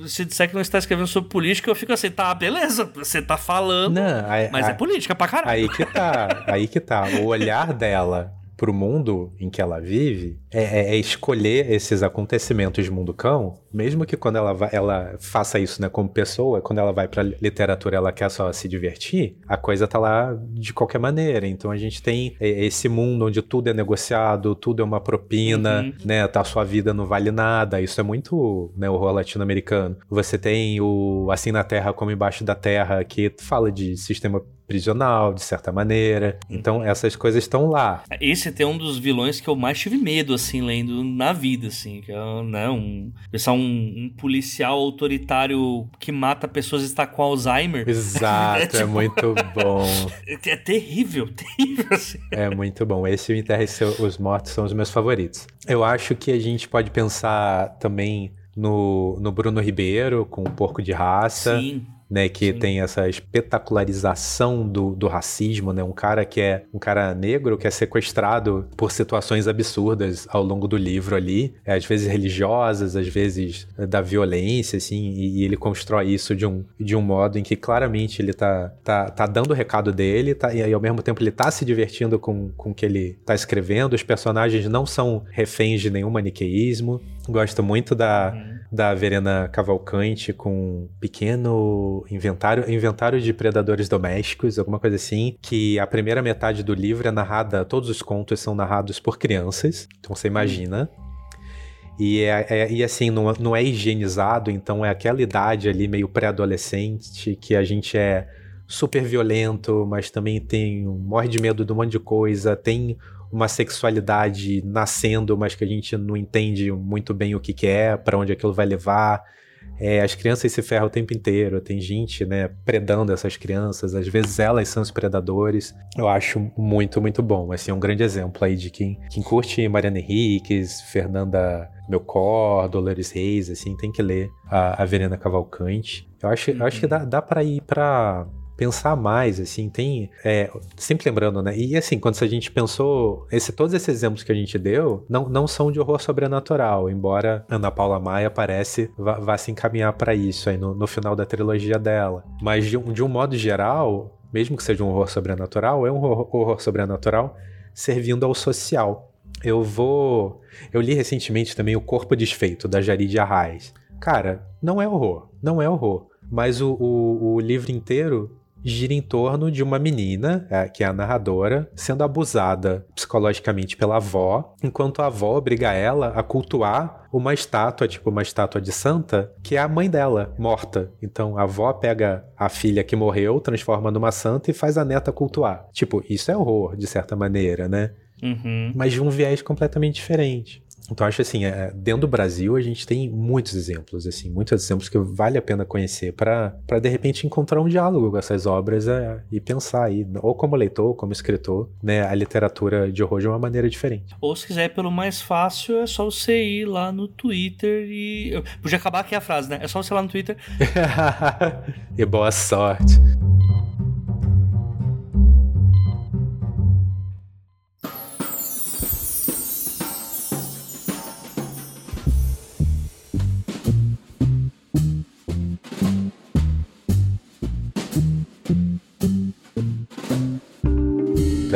se disser que não está escrevendo sobre política, eu fico assim, tá, beleza, você tá falando, não, aí, mas aí, é política pra caralho. Aí que tá, aí que tá. O olhar dela pro mundo em que ela vive é, é, é, escolher esses acontecimentos de mundo cão, mesmo que quando ela, vai, ela faça isso né, como pessoa, quando ela vai pra literatura ela quer só se divertir, a coisa tá lá de qualquer maneira. Então a gente tem é, esse mundo onde tudo é negociado, tudo é uma propina, uhum. né? Tá, a sua vida não vale nada. Isso é muito né, horror latino-americano. Você tem o Assim na Terra como Embaixo da Terra, que fala de sistema prisional, de certa maneira. Então essas coisas estão lá. Esse é um dos vilões que eu mais tive medo, assim, lendo na vida, assim. Que é né, um, pessoal, um, um policial autoritário que mata pessoas e está com Alzheimer. Exato, é, tipo... é, muito bom. É terrível, terrível. Assim. É muito bom. Esse e o Enterre os Mortos são os meus favoritos. Eu acho que a gente pode pensar também no, no Bruno Ribeiro, com o Porco de Raça. Sim né, que Sim. tem essa espetacularização do, do racismo, né, um cara que é um cara negro que é sequestrado por situações absurdas ao longo do livro ali, é, às vezes religiosas, às vezes da violência, assim, e, e, ele constrói isso de um, de um modo em que claramente ele tá, tá, tá dando o recado dele, tá, e, ao mesmo tempo ele tá se divertindo com, com o que ele tá escrevendo, os personagens não são reféns de nenhum maniqueísmo, gosto muito da, uhum. Da Verena Cavalcante com um pequeno inventário, inventário de predadores domésticos, alguma coisa assim, que a primeira metade do livro é narrada, todos os contos são narrados por crianças, então você imagina. E, é, é, e assim, não, não é higienizado, então é aquela idade ali meio pré-adolescente que a gente é super violento, mas também tem morre de medo de um monte de coisa, tem uma sexualidade nascendo, mas que a gente não entende muito bem o que, que é, para onde aquilo vai levar. É, as crianças se ferram o tempo inteiro, tem gente, né, predando essas crianças, às vezes elas são os predadores. Eu acho muito, muito bom. Assim, é um grande exemplo aí de quem, quem curte Mariana Henriques, Fernanda Melcor, Dolores Reis, assim, tem que ler a, a Verena Cavalcante. Eu acho, uhum. eu acho que dá, dá para ir para pensar mais, assim, tem. É, sempre lembrando, né? E assim, quando a gente pensou. Esse, todos esses exemplos que a gente deu não, não são de horror sobrenatural, embora Ana Paula Maia parece vá, vá se encaminhar para isso aí no, no final da trilogia dela. Mas de um, de um modo geral, mesmo que seja um horror sobrenatural, é um horror, horror sobrenatural servindo ao social. Eu vou. Eu li recentemente também O Corpo Desfeito, da Jarid Arraes. Cara, não é horror. Não é horror. Mas o, o, o livro inteiro gira em torno de uma menina, é, que é a narradora, sendo abusada psicologicamente pela avó, enquanto a avó obriga ela a cultuar uma estátua, tipo uma estátua de santa, que é a mãe dela, morta. Então a avó pega a filha que morreu, transforma numa santa e faz a neta cultuar. Tipo, isso é horror, de certa maneira, né? Uhum. Mas de um viés completamente diferente. Então acho assim, é, dentro do Brasil a gente tem muitos exemplos, assim, muitos exemplos que vale a pena conhecer para de repente encontrar um diálogo com essas obras é, e pensar aí, ou como leitor, ou como escritor, né, a literatura de horror de uma maneira diferente. Ou se quiser pelo mais fácil, é só você ir lá no Twitter e. Eu podia acabar aqui a frase, né? É só você ir lá no Twitter. e boa sorte.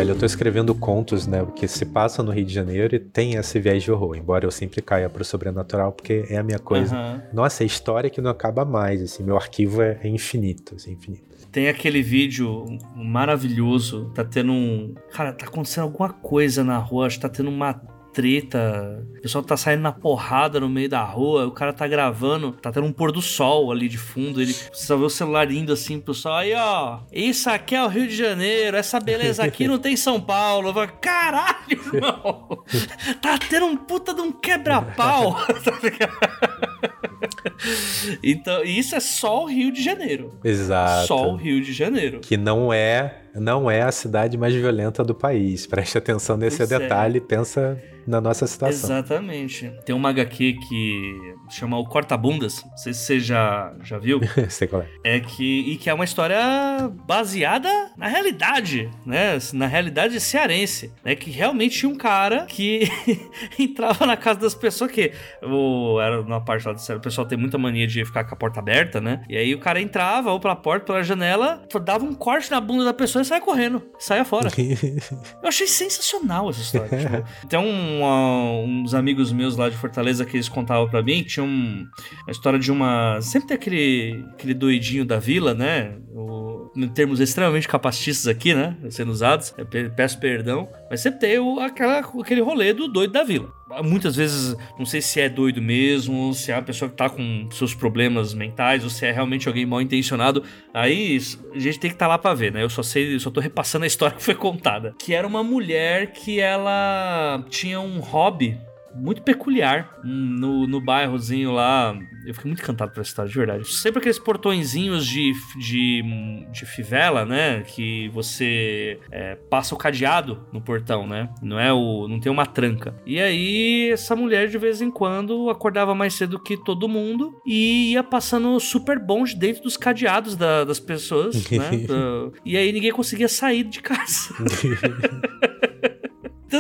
Velho, eu tô escrevendo contos, né, que se passam no Rio de Janeiro e tem esse viés de horror, embora eu sempre caia pro sobrenatural, porque é a minha coisa. Uhum. Nossa, é história que não acaba mais, assim, meu arquivo é, é infinito, assim, infinito. Tem aquele vídeo maravilhoso, tá tendo um... Cara, tá acontecendo alguma coisa na rua, acho que tá tendo uma treta, o pessoal tá saindo na porrada no meio da rua, o cara tá gravando, tá tendo um pôr do sol ali de fundo, ele só vê o celular indo assim pro sol, aí ó, isso aqui é o Rio de Janeiro, essa beleza aqui não tem São Paulo. Falo, Caralho, irmão! tá tendo um puta de um quebra-pau. então, isso é só o Rio de Janeiro. Exato. Só o Rio de Janeiro. Que não é não é a cidade mais violenta do país. Preste atenção nesse pois é. detalhe e pensa na nossa situação. Exatamente. Tem uma HQ que chama O Corta-Bundas, não sei se você já, já viu. sei qual é. É que, e que é uma história baseada na realidade, né? Na realidade cearense, né? Que realmente tinha um cara que entrava na casa das pessoas que o, era na parte lá do céu, o pessoal tem muita mania de ficar com a porta aberta, né? E aí o cara entrava ou pela porta, pela janela, dava um corte na bunda da pessoa e saia correndo, saia fora. Eu achei sensacional essa história. tipo, tem um uns amigos meus lá de Fortaleza que eles contavam para mim, tinha um, uma história de uma. Sempre tem aquele, aquele doidinho da vila, né? O, em termos extremamente capacitistas aqui, né? Sendo usados, peço perdão, mas sempre tem o, aquela, aquele rolê do doido da vila muitas vezes, não sei se é doido mesmo, se é uma pessoa que tá com seus problemas mentais, ou se é realmente alguém mal intencionado. Aí a gente tem que estar tá lá pra ver, né? Eu só sei, eu só tô repassando a história que foi contada. Que era uma mulher que ela tinha um hobby muito peculiar no, no bairrozinho lá. Eu fiquei muito encantado pela história, de verdade. Sempre aqueles portõezinhos de, de, de fivela, né? Que você é, passa o cadeado no portão, né? Não é o. não tem uma tranca. E aí, essa mulher de vez em quando acordava mais cedo que todo mundo e ia passando super bonde dentro dos cadeados da, das pessoas, né? e aí ninguém conseguia sair de casa.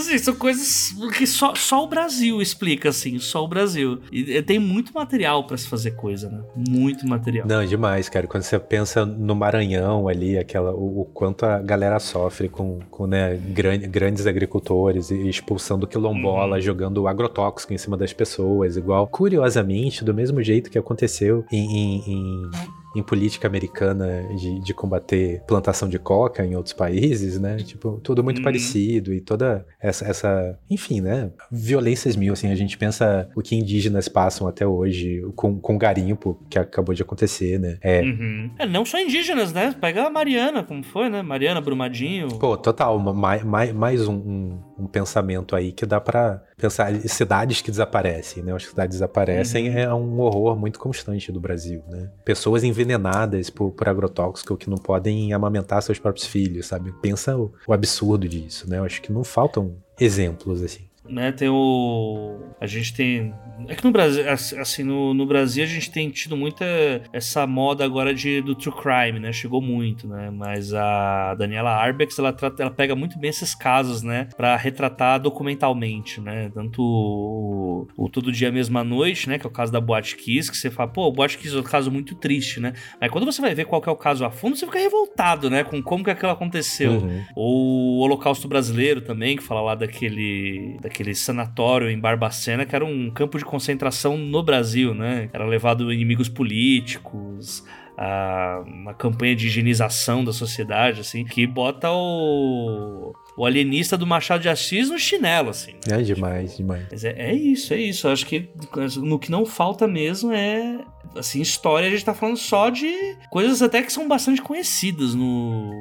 Assim, são coisas que só, só o Brasil explica, assim, só o Brasil. E tem muito material para se fazer coisa, né? Muito material. Não, demais, cara. Quando você pensa no Maranhão ali, aquela, o, o quanto a galera sofre com, com né, grande, grandes agricultores e expulsando quilombola, uhum. jogando agrotóxico em cima das pessoas, igual. Curiosamente, do mesmo jeito que aconteceu em, em, em em política americana de, de combater plantação de coca em outros países, né? Tipo, tudo muito hum. parecido e toda essa, essa, enfim, né? Violências mil, assim, a gente pensa o que indígenas passam até hoje com, com garimpo que acabou de acontecer, né? É. Uhum. é não só indígenas, né? Pega a Mariana, como foi, né? Mariana Brumadinho. Pô, total, mais, mais, mais um, um, um pensamento aí que dá para pensar cidades que desaparecem, né? As cidades desaparecem uhum. é um horror muito constante do Brasil, né? Pessoas envenenadas por, por agrotóxico que não podem amamentar seus próprios filhos, sabe? Pensa o, o absurdo disso, né? Eu acho que não faltam exemplos assim né? Tem o. A gente tem. É que no Brasil, assim, no, no Brasil a gente tem tido muita essa moda agora de, do true crime, né? Chegou muito, né? Mas a Daniela Arbex, ela, trata, ela pega muito bem esses casos, né? Pra retratar documentalmente, né? Tanto o, o Todo Dia Mesma Noite, né? Que é o caso da Boate Kiss, que você fala, pô, o Boate Kiss é um caso muito triste, né? Mas quando você vai ver qual é o caso a fundo, você fica revoltado, né? Com como que aquilo aconteceu. Uhum. Ou o Holocausto Brasileiro também, que fala lá daquele, daquele aquele sanatório em Barbacena, que era um campo de concentração no Brasil, né? Era levado inimigos políticos, a, uma campanha de higienização da sociedade, assim, que bota o, o alienista do Machado de Assis no chinelo, assim. É demais, demais. Mas é, é isso, é isso. Eu acho que no que não falta mesmo é. Assim, história, a gente tá falando só de coisas até que são bastante conhecidas no,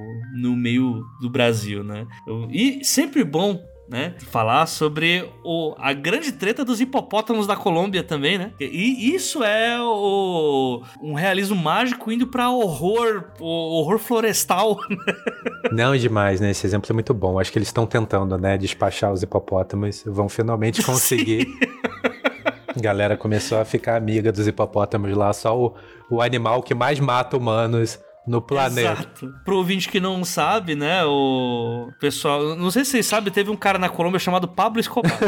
no meio do Brasil, né? Eu, e sempre bom né? Falar sobre o, a grande treta dos hipopótamos da Colômbia também, né? E isso é o, um realismo mágico indo para horror, horror florestal. Não, demais, né? Esse exemplo é muito bom. Acho que eles estão tentando, né, despachar os hipopótamos, vão finalmente conseguir. A galera começou a ficar amiga dos hipopótamos lá, só o, o animal que mais mata humanos no planeta. Exato. Pro ouvinte que não sabe, né, o pessoal, não sei se vocês sabem, teve um cara na Colômbia chamado Pablo Escobar.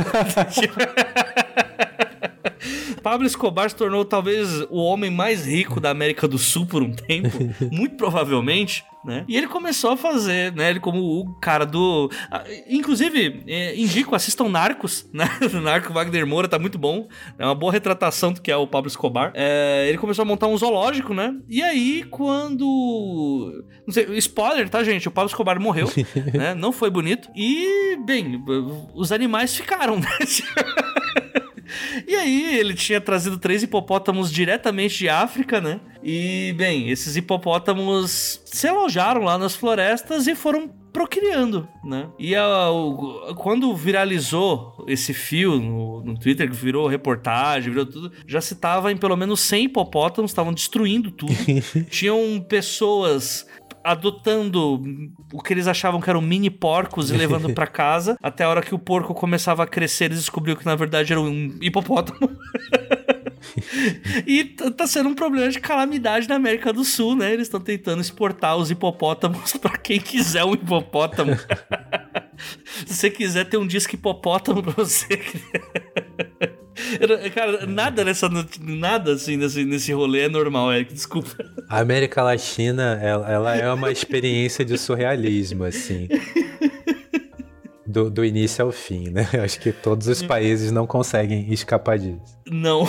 Pablo Escobar se tornou talvez o homem mais rico da América do Sul por um tempo, muito provavelmente, né? E ele começou a fazer, né? Ele como o cara do... Inclusive, é, indico, assistam Narcos, né? Narco Wagner Moura tá muito bom. É uma boa retratação do que é o Pablo Escobar. É, ele começou a montar um zoológico, né? E aí, quando... Não sei, spoiler, tá, gente? O Pablo Escobar morreu, né? Não foi bonito. E, bem, os animais ficaram, né? E aí, ele tinha trazido três hipopótamos diretamente de África, né? E, bem, esses hipopótamos se alojaram lá nas florestas e foram procriando, né? E a, o, quando viralizou esse fio no, no, Twitter, que virou reportagem, virou tudo, já se tava em pelo menos 100 hipopótamos, estavam destruindo tudo. Tinham pessoas adotando o que eles achavam que eram mini porcos e levando para casa, até a hora que o porco começava a crescer, eles descobriram que na verdade era um hipopótamo. e tá sendo um problema de calamidade na América do Sul, né? Eles estão tentando exportar os hipopótamos para quem quiser um hipopótamo. Se você quiser ter um disco hipopótamo pra você. Cara, nada nessa. Nada assim nesse, nesse rolê é normal, é. Desculpa. A América Latina, ela, ela é uma experiência de surrealismo, assim. Do, do, início ao fim, né? Acho que todos os países não conseguem escapar disso. Não.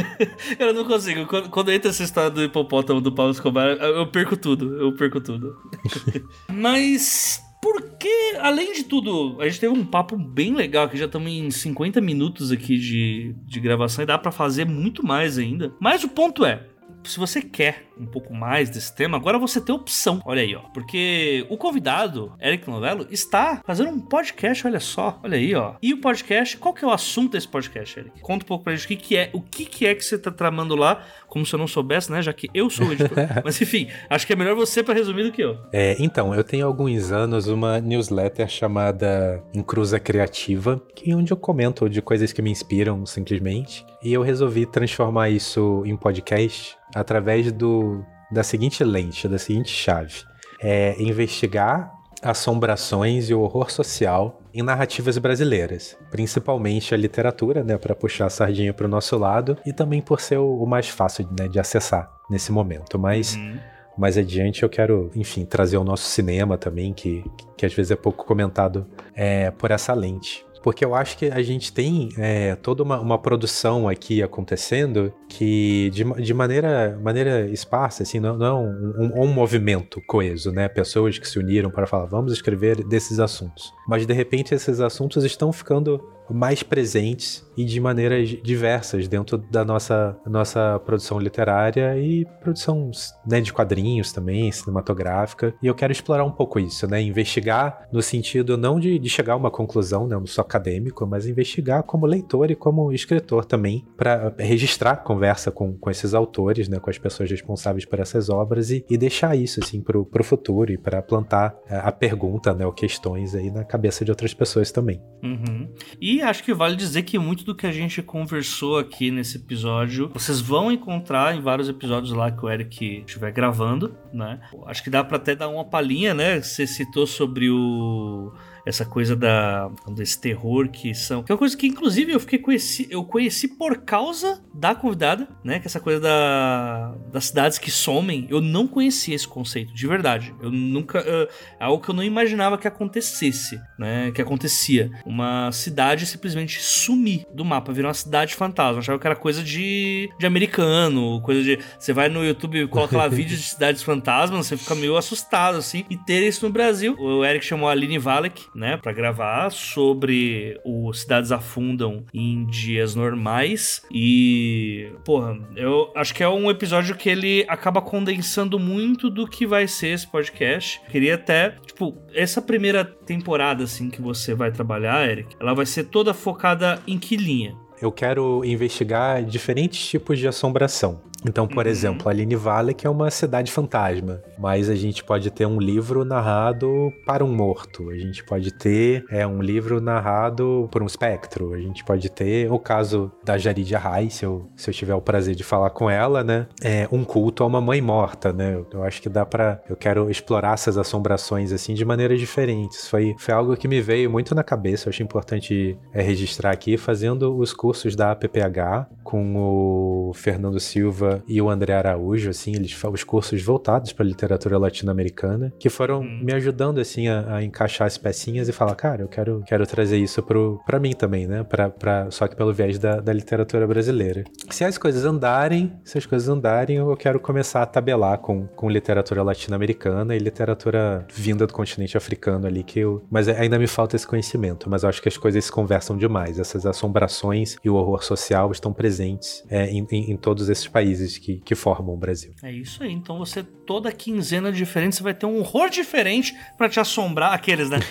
eu não consigo. Quando, quando entra essa história do hipopótamo do Paulo Escobar, eu perco tudo. Eu perco tudo. Mas porque, além de tudo, a gente teve um papo bem legal, que já estamos em 50 minutos aqui de, de gravação e dá para fazer muito mais ainda. Mas o ponto é, se você quer um pouco mais desse tema, agora você tem opção. Olha aí, ó. Porque o convidado, Eric Novello, está fazendo um podcast, olha só. Olha aí, ó. E o podcast, qual que é o assunto desse podcast, Eric? Conta um pouco pra gente o que, que é, o que, que é que você tá tramando lá, como se eu não soubesse, né? Já que eu sou o editor. Mas enfim, acho que é melhor você para resumir do que eu. É, então, eu tenho alguns anos uma newsletter chamada Encruza Criativa, que é onde eu comento de coisas que me inspiram simplesmente. E eu resolvi transformar isso em podcast através do, da seguinte lente, da seguinte chave. É investigar assombrações e o horror social em narrativas brasileiras, principalmente a literatura, né, para puxar a sardinha para o nosso lado e também por ser o, o mais fácil né, de acessar nesse momento. Mas uhum. mais adiante eu quero, enfim, trazer o nosso cinema também, que, que às vezes é pouco comentado é, por essa lente. Porque eu acho que a gente tem é, toda uma, uma, produção aqui acontecendo que de, de maneira, maneira esparsa, assim, não, não é um, um, um, movimento coeso, né? Pessoas que se uniram para falar, vamos escrever desses assuntos. Mas de repente esses assuntos estão ficando mais presentes e de maneiras diversas dentro da nossa, nossa produção literária e produção né, de quadrinhos também, cinematográfica. E eu quero explorar um pouco isso, né? Investigar no sentido não de, de chegar a uma conclusão, né, não só acadêmico, mas investigar como leitor e como escritor também, para registrar conversa com, com esses autores, né, com as pessoas responsáveis por essas obras e, e deixar isso assim para o futuro e para plantar a, é, a pergunta, né, ou questões aí na cabeça de outras pessoas também. Uhum. E acho que vale dizer que muito do que a gente conversou aqui nesse episódio, vocês vão encontrar em vários episódios lá que o Eric estiver gravando, né? Acho que dá para até dar uma palhinha, né? Você citou sobre o essa coisa da desse terror que são. Que é uma coisa que, inclusive, eu fiquei conheci, eu conheci por causa da convidada, né? Que é essa coisa da, das cidades que somem. Eu não conhecia esse conceito, de verdade. Eu nunca. Uh, é algo que eu não imaginava que acontecesse, né? Que acontecia. Uma cidade simplesmente sumir do mapa, virar uma cidade fantasma. Eu achava que era coisa de, de americano, coisa de. Você vai no YouTube e coloca lá vídeos de cidades fantasmas, você fica meio assustado, assim. E ter isso no Brasil. O Eric chamou a Aline Valek, né, para gravar sobre o Cidades Afundam em dias normais e, porra, eu acho que é um episódio que ele acaba condensando muito do que vai ser esse podcast. Queria até, tipo, essa primeira temporada assim que você vai trabalhar, Eric, ela vai ser toda focada em que linha? Eu quero investigar diferentes tipos de assombração. Então, por uhum. exemplo, Aline Vale, que é uma cidade fantasma, mas a gente pode ter um livro narrado para um morto, a gente pode ter é, um livro narrado por um espectro, a gente pode ter o caso da Jaridia Rai, se eu, se eu tiver o prazer de falar com ela, né? É um culto a uma mãe morta, né? Eu, eu acho que dá para Eu quero explorar essas assombrações assim de maneiras diferentes. Foi, foi algo que me veio muito na cabeça, eu acho importante é, registrar aqui, fazendo os cursos da APPH com o Fernando Silva e o André Araújo, assim, eles os cursos voltados para literatura latino-americana, que foram hum. me ajudando assim a, a, encaixar as pecinhas e falar, cara, eu quero, quero trazer isso para mim também, né? Pra, pra, só que pelo viés da, da literatura brasileira. Se as coisas andarem, se as coisas andarem, eu quero começar a tabelar com, com literatura latino-americana e literatura vinda do continente africano ali, que eu, mas ainda me falta esse conhecimento, mas eu acho que as coisas se conversam demais. Essas assombrações e o horror social estão presentes é, em, em, em todos esses países países que, que formam o Brasil. É isso aí. Então você, toda quinzena diferente, você vai ter um horror diferente para te assombrar. Aqueles, né?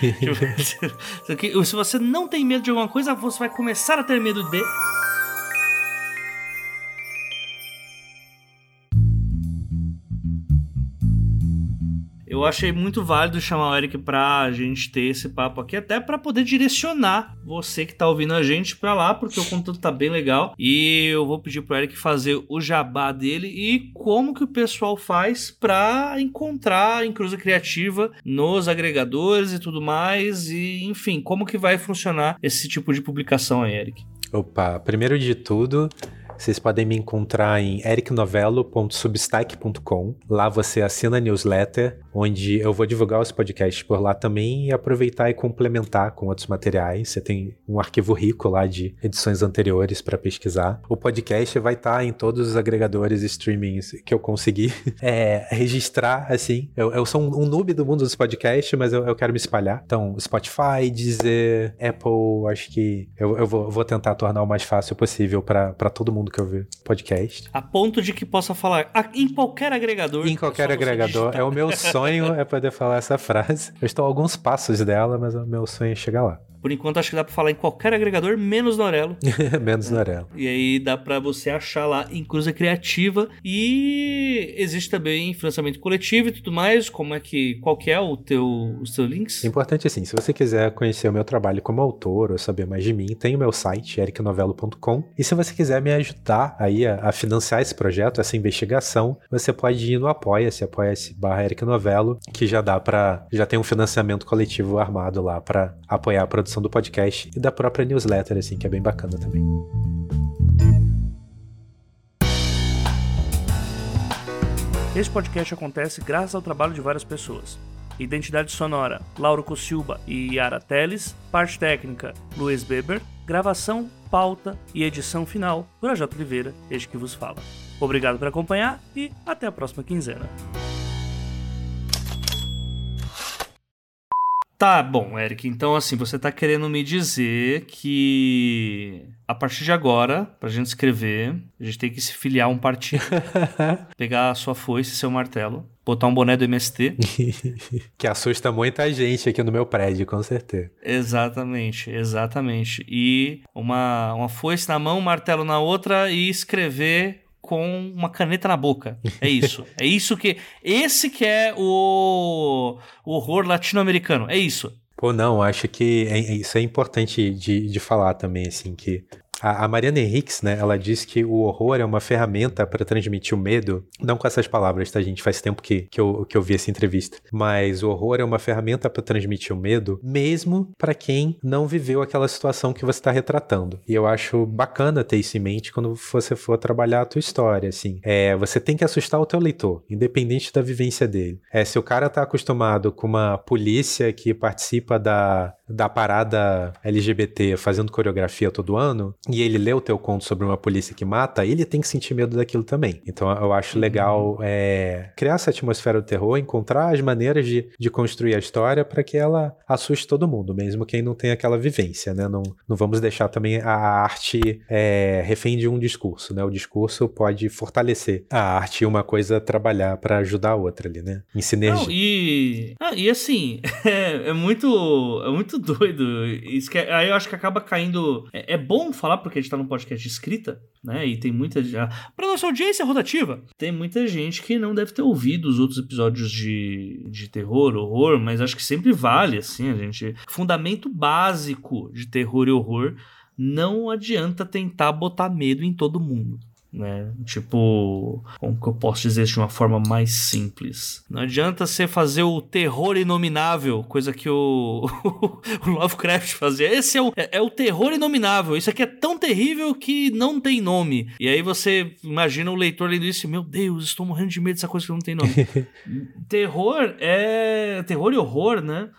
Tipo, se você não tem medo de alguma coisa, você vai começar a ter medo de. Eu achei muito válido chamar o Eric pra gente ter esse papo aqui, até para poder direcionar você que tá ouvindo a gente pra lá, porque o conteúdo tá bem legal. E eu vou pedir pro Eric fazer o jabá dele e como que o pessoal faz pra encontrar a Encruza Criativa nos agregadores e tudo mais. E, enfim, como que vai funcionar esse tipo de publicação aí, Eric? Opa, primeiro de tudo, vocês podem me encontrar em ericnovello.substack.com. Lá você assina a newsletter, onde eu vou divulgar os podcasts por lá também e aproveitar e complementar com outros materiais. Você tem um arquivo rico lá de edições anteriores para pesquisar. O podcast vai estar tá em todos os agregadores streamings que eu conseguir é, registrar, assim. Eu, eu sou um, um, noob do mundo dos podcasts, mas eu, eu, quero me espalhar. Então, Spotify, Deezer, Apple, acho que eu, eu vou, vou tentar tornar o mais fácil possível para todo mundo que ouvir podcast. A ponto de que possa falar em qualquer agregador. Em qualquer agregador. É o meu sonho é poder falar essa frase. Eu estou a alguns passos dela, mas o meu sonho é chegar lá. Por enquanto, acho que dá pra falar em qualquer agregador, menos no Aurelo. menos no Aurelo. E aí dá pra você achar lá em Cruza Criativa. E existe também financiamento coletivo e tudo mais. Como é que. Qual que é o teu, os teus links? Importante assim, se você quiser conhecer o meu trabalho como autor ou saber mais de mim, tem o meu site, ericnovelo.com. E se você quiser me ajudar aí a, a, financiar esse projeto, essa investigação, você pode ir no Apoia-se, apoia-se barra Eric Novelo, que já dá para Já tem um financiamento coletivo armado lá para apoiar a produção do podcast e da própria newsletter, assim, que é bem bacana também. Esse podcast acontece graças ao trabalho de várias pessoas. Identidade sonora, Lauro Cossilba e Yara Teles. Parte técnica, Luiz Beber. Gravação, pauta e edição final, Projota Oliveira, este que vos fala. Obrigado por acompanhar e até a próxima quinzena. Tá bom, Eric. Então, assim, você tá querendo me dizer que a partir de agora, pra gente escrever, a gente tem que se filiar a um partido. pegar a sua foice e seu martelo, botar um boné do MST. que assusta muita gente aqui no meu prédio, com certeza. Exatamente, exatamente. E uma, uma foice na mão, um martelo na outra e escrever com uma caneta na boca. É isso. é isso que. Esse que é o, o horror latino-americano. É isso. Pô, não, acho que é, isso é importante de, de falar também, assim, que a, a Mariana Henriques, né, ela diz que o horror é uma ferramenta para transmitir o medo, não com essas palavras, tá, gente? Faz tempo que, que, eu, que eu vi essa entrevista. Mas o horror é uma ferramenta para transmitir o medo, mesmo para quem não viveu aquela situação que você está retratando. E eu acho bacana ter isso em mente quando você for trabalhar a tua história, assim. É, você tem que assustar o teu leitor, independente da vivência dele. É, se o cara tá acostumado com uma polícia que participa da, da parada LGBT fazendo coreografia todo ano, e ele lê o teu conto sobre uma polícia que mata, ele tem que sentir medo daquilo também. Então eu acho legal uhum. é, criar essa atmosfera do terror, encontrar as maneiras de, de construir a história para que ela assuste todo mundo, mesmo quem não tem aquela vivência, né? Não, não vamos deixar também a arte é, refém de um discurso, né? O discurso pode fortalecer a arte e uma coisa trabalhar para ajudar a outra ali, né? Em sinergia. Não, e, ah, e assim, é, é, muito, é muito doido. Isso que, é, aí eu acho que acaba caindo. É, é bom falar porque a gente tá num podcast de escrita, né? E tem muita. Para nossa audiência rotativa, tem muita gente que não deve ter ouvido os outros episódios de, de terror, horror, mas acho que sempre vale, assim, a gente. Fundamento básico de terror e horror. Não adianta tentar botar medo em todo mundo né? Tipo, como que eu posso dizer isso de uma forma mais simples? Não adianta você fazer o terror inominável, coisa que o, o Lovecraft fazia. Esse é o, é, é, o terror inominável. Isso aqui é tão terrível que não tem nome. E aí você imagina o leitor lendo isso, meu Deus, estou morrendo de medo dessa coisa que não tem nome. terror é terror e horror, né?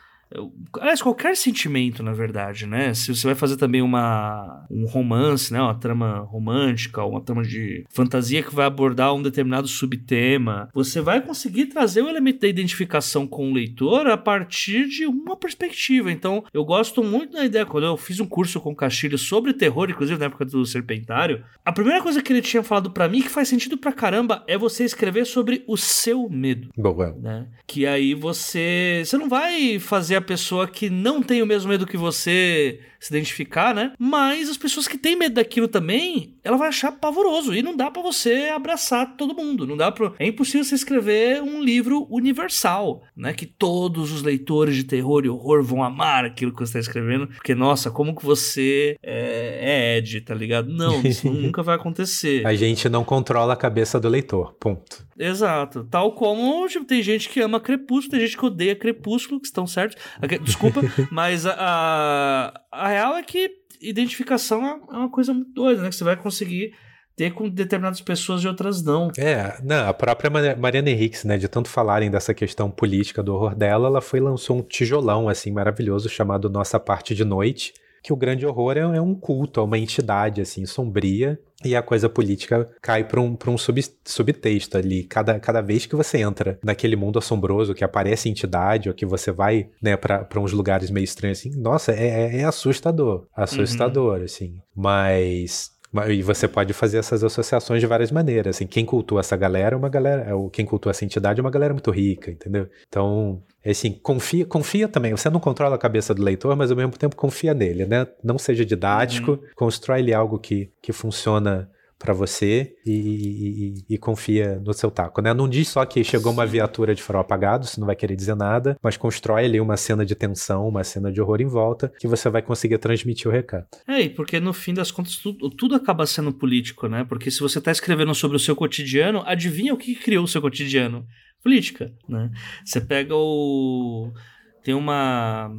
Aliás, qualquer sentimento, na verdade, né? Se você vai fazer também uma, um romance, né? Uma trama romântica, uma trama de fantasia que vai abordar um determinado subtema, você vai conseguir trazer o elemento da identificação com o leitor a partir de uma perspectiva. Então, eu gosto muito da ideia, quando eu fiz um curso com o Castilho sobre terror, inclusive na época do Serpentário, a primeira coisa que ele tinha falado para mim, que faz sentido pra caramba, é você escrever sobre o seu medo. Boa. Né? Que aí você. Você não vai fazer a pessoa que não tem o mesmo medo que você se identificar, né? Mas as pessoas que têm medo daquilo também, ela vai achar pavoroso. E não dá para você abraçar todo mundo. Não dá pra... É impossível você escrever um livro universal, né? Que todos os leitores de terror e horror vão amar aquilo que você está escrevendo. Porque, nossa, como que você é, é Ed, tá ligado? Não, isso nunca vai acontecer. A gente não controla a cabeça do leitor. Ponto. Exato. Tal como tipo, tem gente que ama Crepúsculo, tem gente que odeia Crepúsculo, que estão certos. Desculpa, mas a, a, a real é que identificação é uma coisa muito doida, né? Que você vai conseguir ter com determinadas pessoas e outras não. É, não, a própria Mariana Henriques, né, de tanto falarem dessa questão política do horror dela, ela foi lançou um tijolão assim maravilhoso chamado Nossa Parte de Noite, que o grande horror é, é um culto, é uma entidade assim sombria e a coisa política cai para um, pra um sub, subtexto ali. Cada, cada vez que você entra naquele mundo assombroso, que aparece entidade, ou que você vai né, para uns lugares meio estranhos, assim, nossa, é, é, é assustador. Assustador, uhum. assim. Mas e você pode fazer essas associações de várias maneiras. Assim, quem cultua essa galera é uma galera, é quem cultua essa entidade é uma galera muito rica, entendeu? Então, assim, confia, confia também. Você não controla a cabeça do leitor, mas ao mesmo tempo confia nele, né? Não seja didático, uhum. constrói ele algo que, que funciona para você e, e, e, confia no seu taco, né? Não diz só que chegou uma viatura de farol apagado, isso não vai querer dizer nada, mas constrói ali uma cena de tensão, uma cena de horror em volta, que você vai conseguir transmitir o recado. É, e porque no fim das contas tudo, tudo acaba sendo político, né? Porque se você tá escrevendo sobre o seu cotidiano, adivinha o que criou o seu cotidiano? Política, né? Você pega o Tem uma.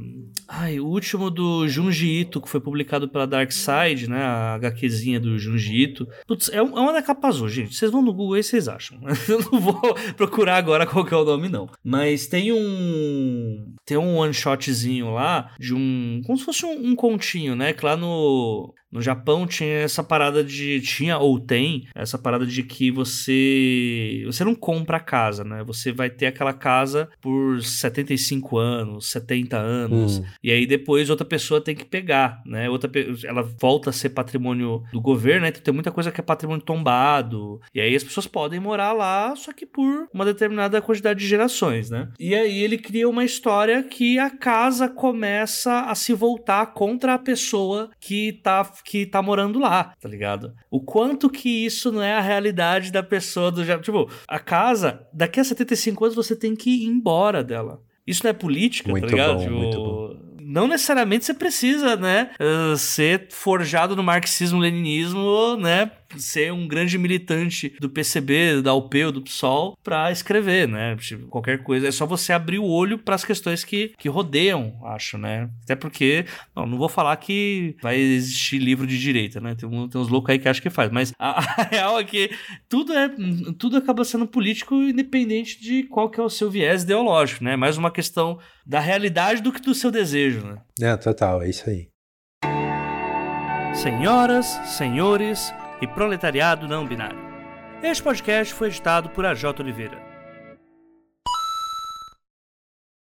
Ai, o último do Junji Ito, que foi publicado pela Dark Side, né? A HQzinha do Junji Ito. Putz, é, é uma da capa azul, gente. Vocês vão no Google e vocês acham. Eu não vou procurar agora qual é o nome, não. Mas tem um. Tem um one shotzinho lá de um. Como se fosse um, um continho, né? Que lá no. No Japão tinha essa parada de. Tinha ou tem essa parada de que você. Você não compra a casa, né? Você vai ter aquela casa por 75 anos, 70 anos. Hum. E aí depois outra pessoa tem que pegar, né? Outra, ela volta a ser patrimônio do governo, né? Então tem muita coisa que é patrimônio tombado. E aí as pessoas podem morar lá, só que por uma determinada quantidade de gerações, né? E aí ele cria uma história que a casa começa a se voltar contra a pessoa que tá que tá morando lá, tá ligado? O quanto que isso não é a realidade da pessoa do Tipo, a casa, daqui a 75 anos você tem que ir embora dela. Isso não é política, tá muito tá ligado? Bom, tipo, muito bom não necessariamente você precisa, né, uh, ser forjado no marxismo-leninismo, né, ser um grande militante do PCB, da UP ou do PSOL para escrever, né? Tipo, qualquer coisa. É só você abrir o olho para as questões que, que rodeiam, acho, né? Até porque, não, não vou falar que vai existir livro de direita, né? Tem, tem uns loucos aí que acham que faz, mas a, a, real é que tudo, é, tudo acaba sendo político independente de qual que é o seu viés ideológico, né? Mais uma questão da realidade do que do seu desejo, né? É, total, é isso aí. Senhoras, senhores e proletariado não binário. Este podcast foi editado por AJ Oliveira.